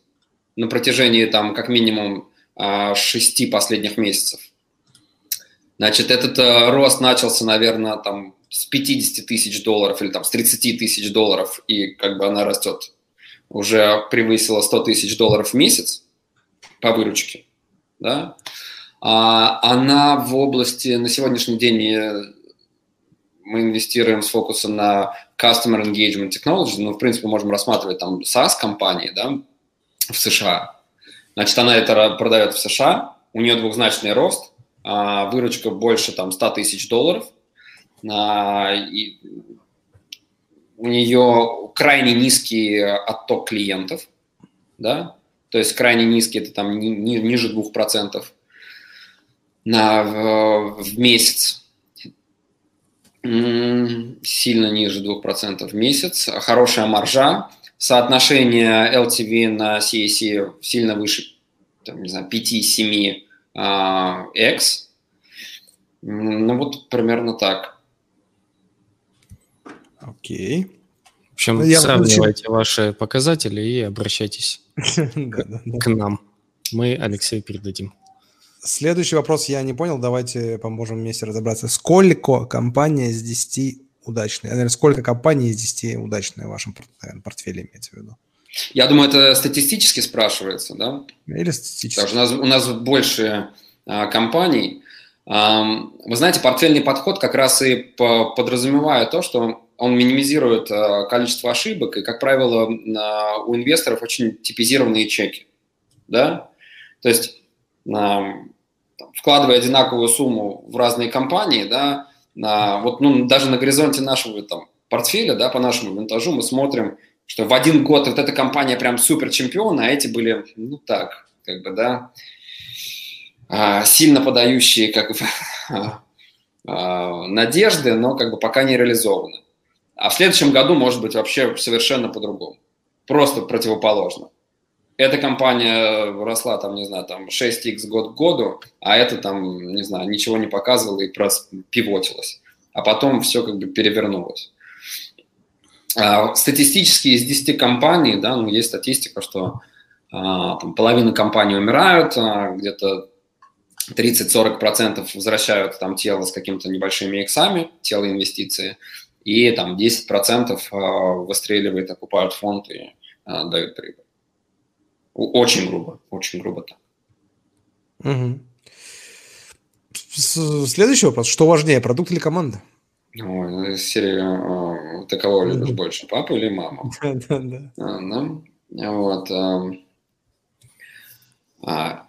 на протяжении там как минимум шести последних месяцев. Значит, этот рост начался, наверное, там с 50 тысяч долларов или там с 30 тысяч долларов, и как бы она растет, уже превысила 100 тысяч долларов в месяц по выручке, да, а она в области, на сегодняшний день э, мы инвестируем с фокусом на Customer Engagement Technology, ну, в принципе, можем рассматривать там SaaS-компании, да, в США. Значит, она это продает в США, у нее двухзначный рост, а, выручка больше там 100 тысяч долларов, а, и у нее крайне низкий отток клиентов, да, то есть крайне низкий, это там ни, ни, ниже 2%, на, в, в месяц. Сильно ниже 2% в месяц, хорошая маржа, соотношение LTV на CAC сильно выше, там, не знаю, 5-7 а, X. Ну вот примерно так. Окей. В общем, ну, сравнивайте получил... ваши показатели и обращайтесь *laughs* к нам. Мы Алексею передадим. Следующий вопрос я не понял, давайте поможем вместе разобраться. Сколько компания из 10 удачная? Наверное, сколько компаний из 10 удачная в вашем портфеле имеется в виду? Я думаю, это статистически спрашивается, да? Или статистически. Потому что у нас, у нас больше а, компаний. А, вы знаете, портфельный подход как раз и по, подразумевает то, что он минимизирует а, количество ошибок, и, как правило, а, у инвесторов очень типизированные чеки, да? То есть там, вкладывая одинаковую сумму в разные компании, да, на, вот ну, даже на горизонте нашего там, портфеля, да, по нашему винтажу мы смотрим, что в один год вот эта компания прям супер чемпион, а эти были, ну так, как бы, да, а, сильно подающие как бы *laughs* а, надежды, но как бы пока не реализованы. А в следующем году может быть вообще совершенно по-другому. Просто противоположно эта компания росла там, не знаю, там 6x год к году, а это там, не знаю, ничего не показывало и просто пивотилось. А потом все как бы перевернулось. А, статистически из 10 компаний, да, ну, есть статистика, что а, там, половина компаний умирают, а, где-то 30-40% возвращают там тело с какими-то небольшими иксами, тело инвестиции, и там 10% а, выстреливает, окупают фонд и а, дают прибыль. Очень грубо, очень грубо так. Угу. Следующий вопрос. Что важнее, продукт или команда? Ой, серия а, «Ты кого любишь больше, папу или маму?» *laughs* Да, да, да. Вот. А,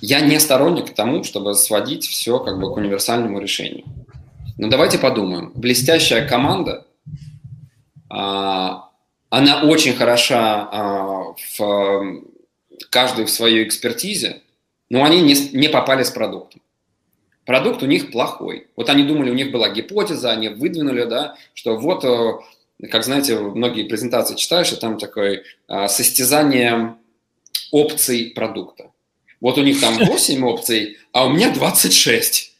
я не сторонник тому, чтобы сводить все как бы к универсальному решению. Но давайте подумаем. Блестящая команда а, она очень хороша а, в каждой в своей экспертизе, но они не, не попали с продуктом. Продукт у них плохой. Вот они думали, у них была гипотеза, они выдвинули, да, что вот э, как знаете, многие презентации читаешь, и там такое а, состязание опций продукта. Вот у них там *laughs* 8 опций, а у меня 26.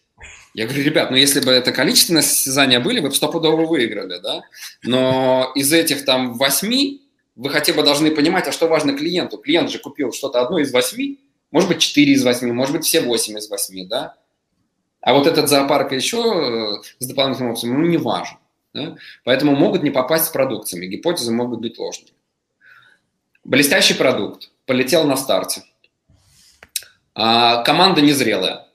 Я говорю, ребят, ну если бы это количественное состязание были, вы бы стопудово выиграли, да? Но из этих там 8 вы хотя бы должны понимать, а что важно клиенту. Клиент же купил что-то одно из 8, может быть 4 из 8, может быть все 8 из 8, да? А вот этот зоопарк еще э, с дополнительным опциями, ну, не важен. Да? Поэтому могут не попасть с продукциями, гипотезы могут быть ложными. Блестящий продукт, полетел на старте. А, команда незрелая.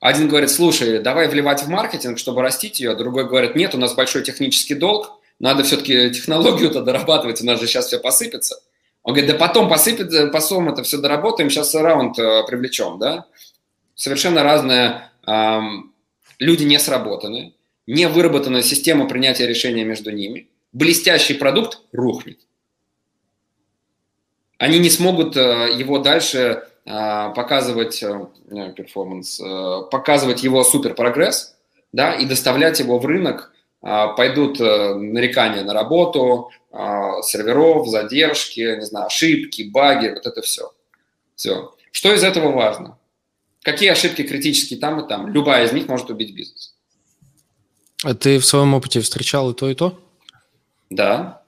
Один говорит, слушай, давай вливать в маркетинг, чтобы растить ее, а другой говорит, нет, у нас большой технический долг, надо все-таки технологию-то дорабатывать, у нас же сейчас все посыпется. Он говорит, да потом посыпется, потом это все доработаем, сейчас раунд э, привлечем, да? Совершенно разные э, люди не сработаны, не выработана система принятия решения между ними, блестящий продукт рухнет. Они не смогут э, его дальше э, показывать, э, перформанс, показывать его супер прогресс, да, и доставлять его в рынок, пойдут нарекания на работу, серверов, задержки, не знаю, ошибки, баги, вот это все. Все. Что из этого важно? Какие ошибки критические там и там? Любая из них может убить бизнес. А ты в своем опыте встречал и то, и то? Да.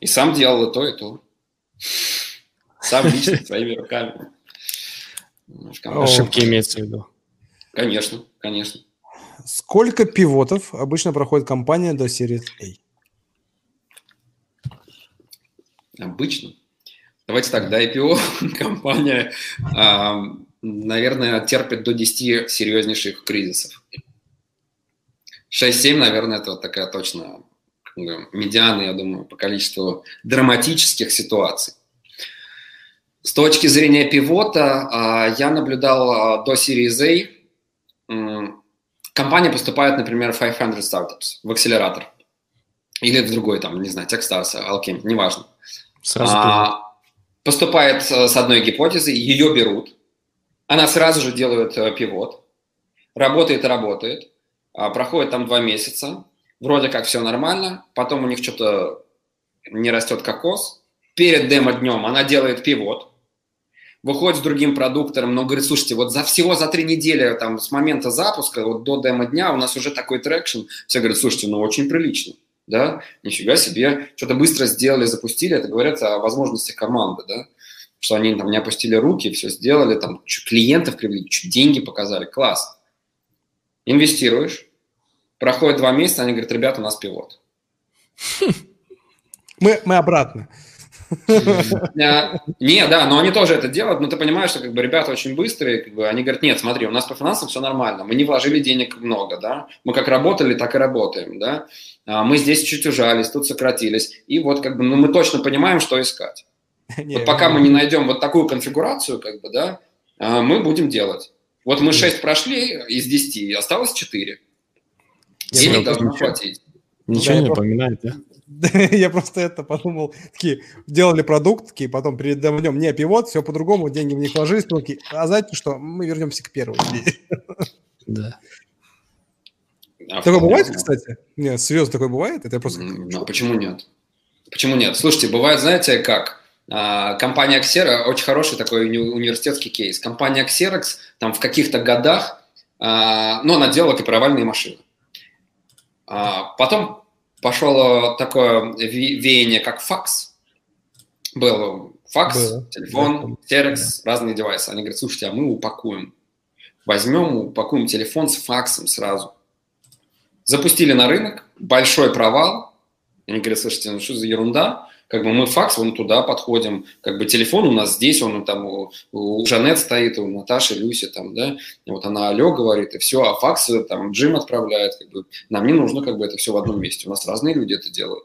И сам делал и то, и то. Сам лично, своими руками. Ошибки имеется в виду. Конечно, конечно. Сколько пивотов обычно проходит компания до серии A? Обычно? Давайте так, до IPO *laughs* компания, наверное, терпит до 10 серьезнейших кризисов. 6-7, наверное, это вот такая точно медиана, я думаю, по количеству драматических ситуаций. С точки зрения пивота, а, я наблюдал а, до Series A, компания поступает, например, в 500 Startups, в акселератор. Или в другой, там, не знаю, Techstars, Alchem, неважно. Сразу а, поступает с одной гипотезой, ее берут, она сразу же делает э, pivot, работает и работает, а, проходит там два месяца, вроде как все нормально, потом у них что-то не растет кокос, перед демо-днем она делает pivot, выходит с другим продуктом, но говорит, слушайте, вот за всего за три недели там с момента запуска вот до демо-дня у нас уже такой traction, все говорят, слушайте, ну очень прилично, да, нифига себе, что-то быстро сделали, запустили, это говорят о возможностях команды, да, что они там не опустили руки, все сделали, там клиентов привели, деньги показали, класс. Инвестируешь, Проходит два месяца, они говорят, ребята, у нас пилот. Мы, мы обратно. Не, да, но они тоже это делают, но ты понимаешь, что как бы ребята очень быстрые, как бы, они говорят, нет, смотри, у нас по финансам все нормально, мы не вложили денег много, да, мы как работали, так и работаем, да, а мы здесь чуть ужались, тут сократились, и вот как бы, ну, мы точно понимаем, что искать. *laughs* Вот пока мы не найдем вот такую конфигурацию, как бы, да, а, мы будем делать. Вот мы 6 прошли из 10, осталось 4. Денег должны платить. Ничего не напоминает, да? *laughs* Я просто это подумал, такие, делали продукт, такие, потом перед не пивот, все по-другому, деньги в них вложились, такие, а знаете что, мы вернемся к первой идее. Да. А такое бывает, кстати? Нет, серьезно такое бывает? Это просто... Ну, почему нет? Почему нет? Слушайте, бывает, знаете, как? А, компания Xerox, очень хороший такой уни- университетский кейс. Компания Xerox там в каких-то годах, а, ну, она делала копировальные машины. Потом пошло такое веяние, как факс. Был факс, Было. телефон, терекс, разные девайсы. Они говорят, слушайте, а мы упакуем. Возьмем, упакуем телефон с факсом сразу. Запустили на рынок, большой провал. Они говорят, слушайте, ну что за ерунда? Как бы мы факс, вон туда подходим, как бы телефон у нас здесь, он там у, у Жанет стоит, у Наташи, Люси там, да, вот она алло говорит, и все, а факс там Джим отправляет, как бы нам не нужно как бы это все в одном месте, у нас разные люди это делают.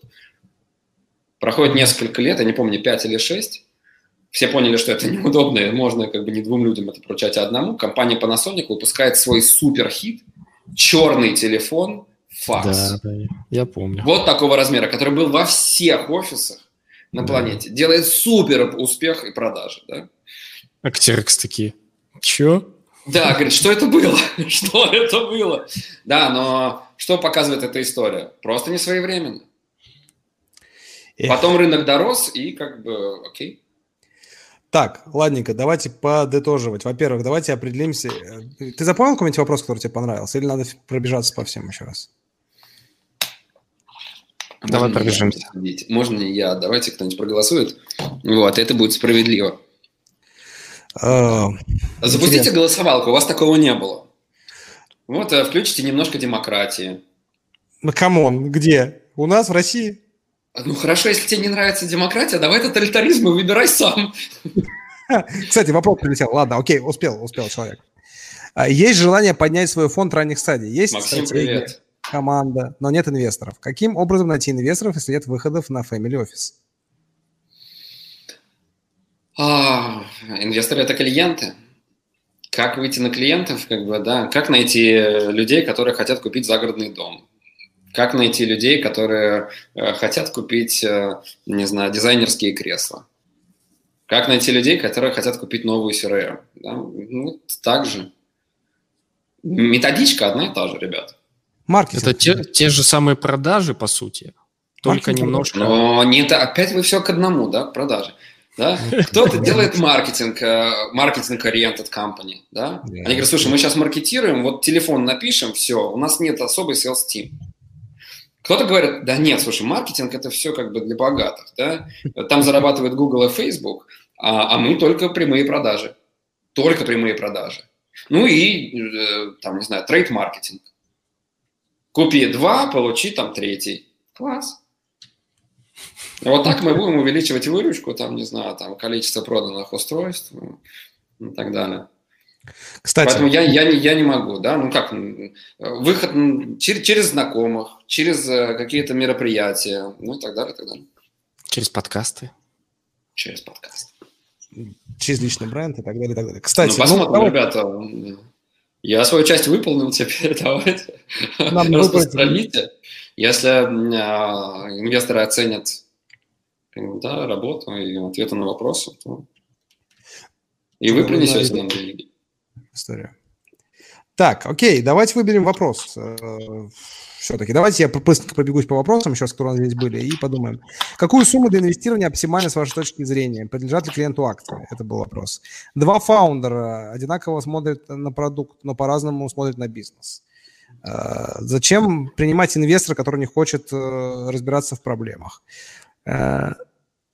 Проходит несколько лет, я не помню, 5 или 6, все поняли, что это *laughs* неудобно, и можно как бы не двум людям это поручать, а одному. Компания Panasonic выпускает свой супер хит, черный телефон, факс. Да, да, я помню. Вот такого размера, который был во всех офисах на планете. Делает супер успех и продажи, да. Актерекс такие. Чё? Да, говорит, что это было? *laughs* что это было? Да, но что показывает эта история? Просто не своевременно. Потом рынок дорос, и как бы окей. Так, ладненько, давайте подытоживать. Во-первых, давайте определимся. Ты запомнил какой-нибудь вопрос, который тебе понравился, или надо пробежаться по всем еще раз? Давай Можно пробежимся. Можно я? Давайте кто-нибудь проголосует. Вот, это будет справедливо. Uh, Запустите интересно. голосовалку, у вас такого не было. Вот, э, включите немножко демократии. Ну, come on, где? У нас в России? Ну хорошо, если тебе не нравится демократия, давай тоталитаризм и выбирай сам. *laughs* Кстати, вопрос прилетел. Ладно, окей, успел, успел человек. А, есть желание поднять свой фонд ранних стадий? Есть Максим, привет. Команда, но нет инвесторов. Каким образом найти инвесторов, если нет выходов на Family Office? А, инвесторы – это клиенты. Как выйти на клиентов, как бы, да, как найти людей, которые хотят купить загородный дом, как найти людей, которые э, хотят купить, э, не знаю, дизайнерские кресла? Как найти людей, которые хотят купить новую CRM? Да? Ну, так же. Методичка одна и та же, ребят. Маркетинг. Это те, те же самые продажи, по сути, только Маркетинг. немножко... Но нет, опять вы все к одному, да, к продаже. Да? *laughs* Кто-то делает маркетинг, э, маркетинг-ориентед company, да? Они говорят, слушай, мы сейчас маркетируем, вот телефон напишем, все, у нас нет особой sales team. Кто-то говорит, да нет, слушай, маркетинг это все как бы для богатых, да? Там зарабатывает Google и Facebook, а, а мы только прямые продажи. Только прямые продажи. Ну и, э, там, не знаю, трейд-маркетинг. Купи два, получи там третий. Класс. Вот так мы будем увеличивать выручку, там, не знаю, там, количество проданных устройств и так далее. Кстати. Поэтому я, я, не, я не могу, да, ну как, выход через, через знакомых, через э, какие-то мероприятия, ну и так далее, и так далее. Через подкасты. Через подкасты. Через личный бренд и так далее, и так далее. Кстати, ну, посмотрим, ну, ребята, я свою часть выполнил теперь, *laughs* давайте Нам распространите. Если а, инвесторы оценят да, работу и ответы на вопросы, то и вы принесете нам деньги история. Так, окей, давайте выберем вопрос. Э, Все-таки давайте я быстренько пробегусь по вопросам, еще которые здесь были, и подумаем. Какую сумму для инвестирования оптимальна с вашей точки зрения? Принадлежат ли клиенту акции? Это был вопрос. Два фаундера одинаково смотрят на продукт, но по-разному смотрят на бизнес. Э, зачем принимать инвестора, который не хочет э, разбираться в проблемах?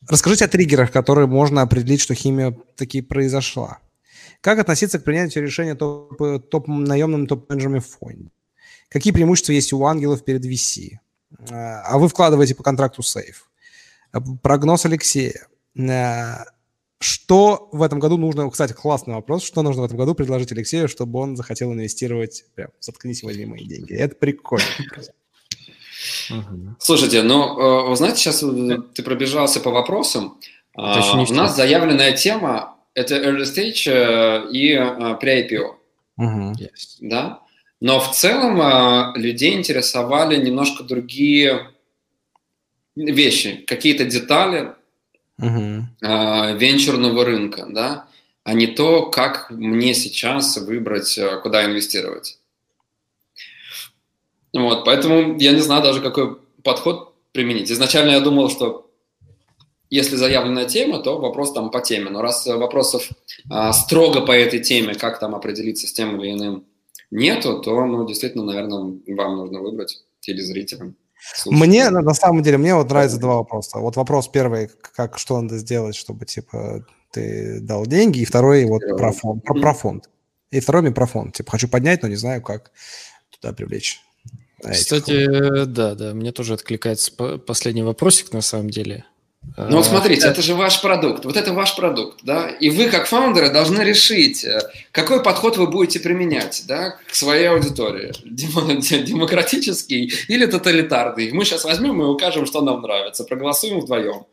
Расскажите о триггерах, которые можно определить, что химия таки произошла. Как относиться к принятию решения топ, топ наемным топ-менеджерами в фонде? Какие преимущества есть у ангелов перед VC? А вы вкладываете по контракту сейф. Прогноз Алексея. Что в этом году нужно, кстати, классный вопрос, что нужно в этом году предложить Алексею, чтобы он захотел инвестировать, прям, заткнись, возьми мои деньги. Это прикольно. Слушайте, ну, э, вы знаете, сейчас ты пробежался по вопросам. А, у нас заявленная тема это early stage э, и pre-IPO. Uh-huh. Yes. Да? Но в целом э, людей интересовали немножко другие вещи, какие-то детали uh-huh. венчурного рынка, да, а не то, как мне сейчас выбрать, куда инвестировать. Вот, поэтому я не знаю даже, какой подход применить. Изначально я думал, что если заявленная тема, то вопрос там по теме. Но раз вопросов а, строго по этой теме, как там определиться с тем или иным, нету, то, ну, действительно, наверное, вам нужно выбрать телезрителям. Слушайте. Мне, на самом деле, мне вот нравится два вопроса. Вот вопрос первый, как, что надо сделать, чтобы, типа, ты дал деньги, и второй вот про фонд, про, про фонд. И второй мне про фонд. Типа, хочу поднять, но не знаю, как туда привлечь. Кстати, да, да, мне тоже откликается последний вопросик, на самом деле. Ну вот э, смотрите, это же ваш продукт, вот это ваш продукт, да, и вы как фаундеры должны решить, э, какой подход вы будете применять, да, к своей аудитории, *laughs* демократический или тоталитарный. Мы сейчас возьмем и укажем, что нам нравится, проголосуем вдвоем.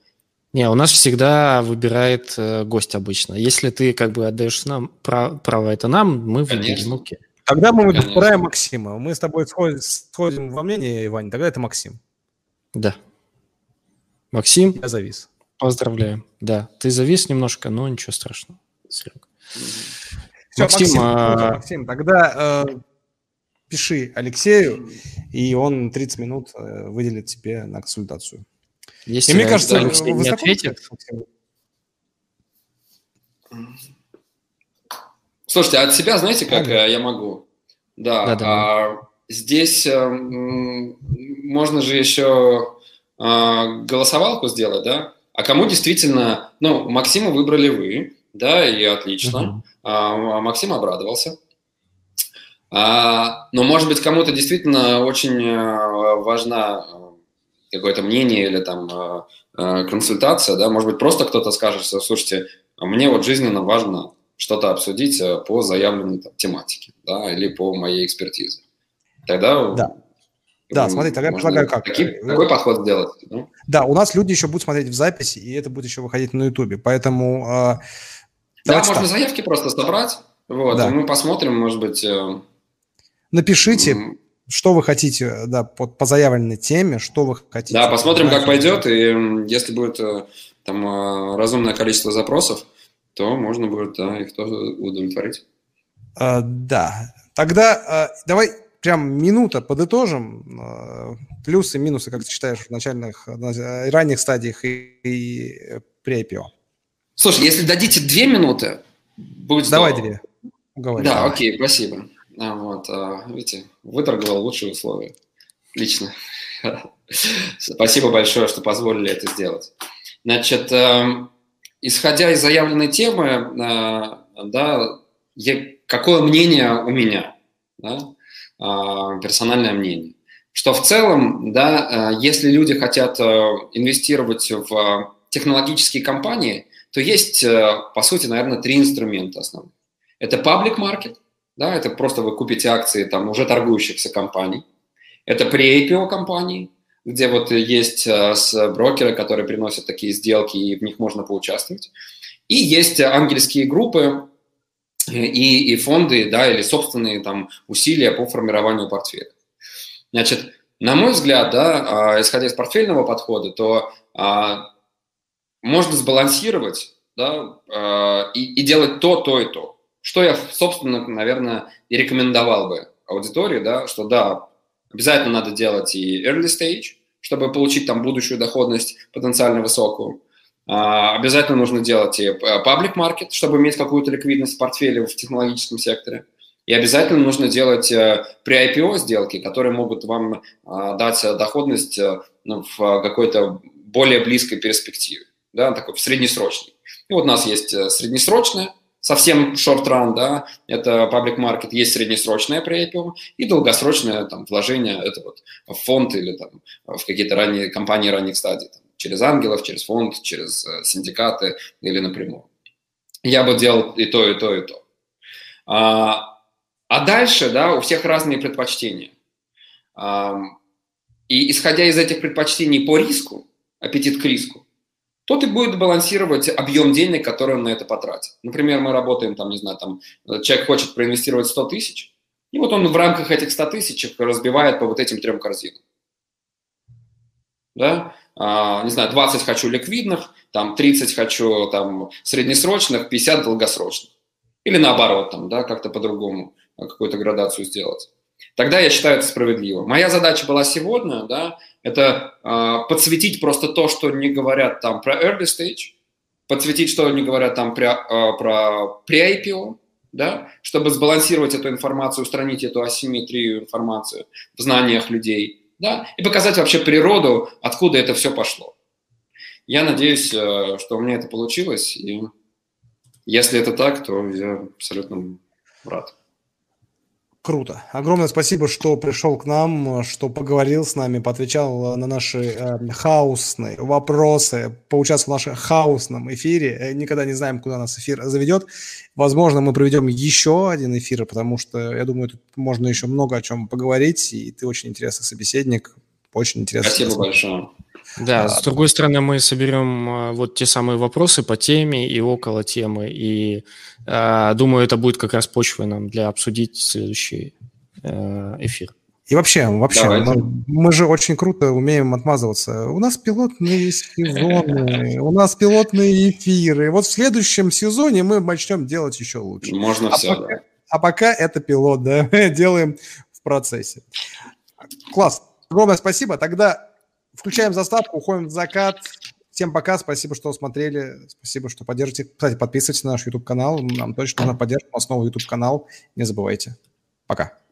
Не, у нас всегда выбирает э, гость обычно. Если ты как бы отдаешь нам право, право это нам, мы выберем. Окей. Тогда мы выбираем Максима. Мы с тобой сходим, сходим во мнение, Иван, тогда это Максим. Да. Максим? Я завис. Поздравляем. Да, ты завис немножко, но ничего страшного. Все, Максим, Максим, а... Максим тогда э, пиши Алексею, и он 30 минут э, выделит тебе на консультацию. Если И мне кажется, Алексей не ответит... Слушайте, от себя знаете, как ага. я могу? Да, да, да. А, здесь а, можно же еще голосовалку сделать, да? А кому действительно, ну, Максима выбрали вы, да, и отлично. Uh-huh. А, Максим обрадовался. А, но, может быть, кому-то действительно очень а, важна какое-то мнение или там а, а, консультация, да, может быть, просто кто-то скажет, что, слушайте, мне вот жизненно важно что-то обсудить э, по заявленной там, тематике, да, или по моей экспертизе. Тогда да. Да, смотри, тогда я предлагаю как. Какие, какой подход сделать? Ну? Да, у нас люди еще будут смотреть в записи, и это будет еще выходить на Ютубе, поэтому... Э, да, можно так. заявки просто собрать, вот, да. и мы посмотрим, может быть... Э, Напишите, что вы хотите, да, по, по заявленной теме, что вы хотите. Да, посмотрим, как пойдет, и если будет э, там э, разумное количество запросов, то можно будет да, их тоже удовлетворить. А, да, тогда а, давай прям минута подытожим а, плюсы минусы, как ты считаешь, в начальных, на ранних стадиях и, и при IPO. Слушай, если дадите две минуты, будет Давай здорово. две. Говори, да, окей, спасибо. А, вот, а, видите, выторговал лучшие условия. Лично. *laughs* Спасибо большое, что позволили это сделать. Значит, исходя из заявленной темы, э, да, какое мнение у меня, да, персональное мнение, что в целом, да, э, если люди хотят э, инвестировать в технологические компании, то есть, по сути, наверное, три инструмента основных. Это public market, да, это просто вы купите акции там уже торгующихся компаний. Это pre-IPO компании, где вот есть э, брокеры, которые приносят такие сделки, и в них можно поучаствовать. И есть ангельские группы э, и, и фонды, да, или собственные там усилия по формированию портфеля. Значит, на мой взгляд, да, а, исходя из портфельного подхода, то а, можно сбалансировать, да, а, и, и делать то, то и то. Что я, собственно, наверное, и рекомендовал бы аудитории, да, что да, Обязательно надо делать и early stage, чтобы получить там будущую доходность потенциально высокую. А, обязательно нужно делать и public market, чтобы иметь какую-то ликвидность в портфеле в технологическом секторе. И обязательно нужно делать э, при IPO сделки, которые могут вам а, дать доходность э, ну, в какой-то более близкой перспективе, да, такой в среднесрочной. И вот у нас есть э, среднесрочная, совсем short run, да, это public market, есть среднесрочное при IPO и долгосрочное там, вложение, это вот в фонд или там, в какие-то ранние компании ранних стадий, там, через ангелов, через фонд, через э, синдикаты или напрямую. Я бы делал и то, и то, и то. А, а дальше, да, у всех разные предпочтения. А, и исходя из этих предпочтений по риску, аппетит к риску, тот и будет балансировать объем денег, который он на это потратит. Например, мы работаем, там, не знаю, там, человек хочет проинвестировать 100 тысяч, и вот он в рамках этих 100 тысяч разбивает по вот этим трем корзинам. Да? А, не знаю, 20 хочу ликвидных, там 30 хочу там среднесрочных, 50 долгосрочных. Или наоборот, там, да, как-то по-другому какую-то градацию сделать. Тогда я считаю это справедливо. Моя задача была сегодня, да, это э, подсветить просто то, что не говорят там про early stage, подсветить, что не говорят там про, э, про pre-IPO, да, чтобы сбалансировать эту информацию, устранить эту асимметрию информации в знаниях людей, да, и показать вообще природу, откуда это все пошло. Я надеюсь, э, что у меня это получилось, и если это так, то я абсолютно рад. Круто. Огромное спасибо, что пришел к нам, что поговорил с нами, поотвечал на наши э, хаосные вопросы, поучаствовал в нашем хаосном эфире. Э, никогда не знаем, куда нас эфир заведет. Возможно, мы проведем еще один эфир, потому что, я думаю, тут можно еще много о чем поговорить, и ты очень интересный собеседник. Очень интересно. Спасибо большое. Да, а, с другой стороны, мы соберем а, вот те самые вопросы по теме и около темы, и э, думаю, это будет как раз почвой нам для обсудить следующий э, эфир. И вообще, вообще, мы, мы же очень круто умеем отмазываться. У нас пилотные сезоны, у нас пилотные эфиры. Вот в следующем сезоне мы начнем делать еще лучше. Можно а все, пока, да. А пока это пилот, да, *laughs* делаем в процессе. Класс. Огромное спасибо. Тогда включаем заставку, уходим в закат. Всем пока, спасибо, что смотрели, спасибо, что поддержите. Кстати, подписывайтесь на наш YouTube-канал, нам точно нужна поддержка, основа YouTube-канал, не забывайте. Пока.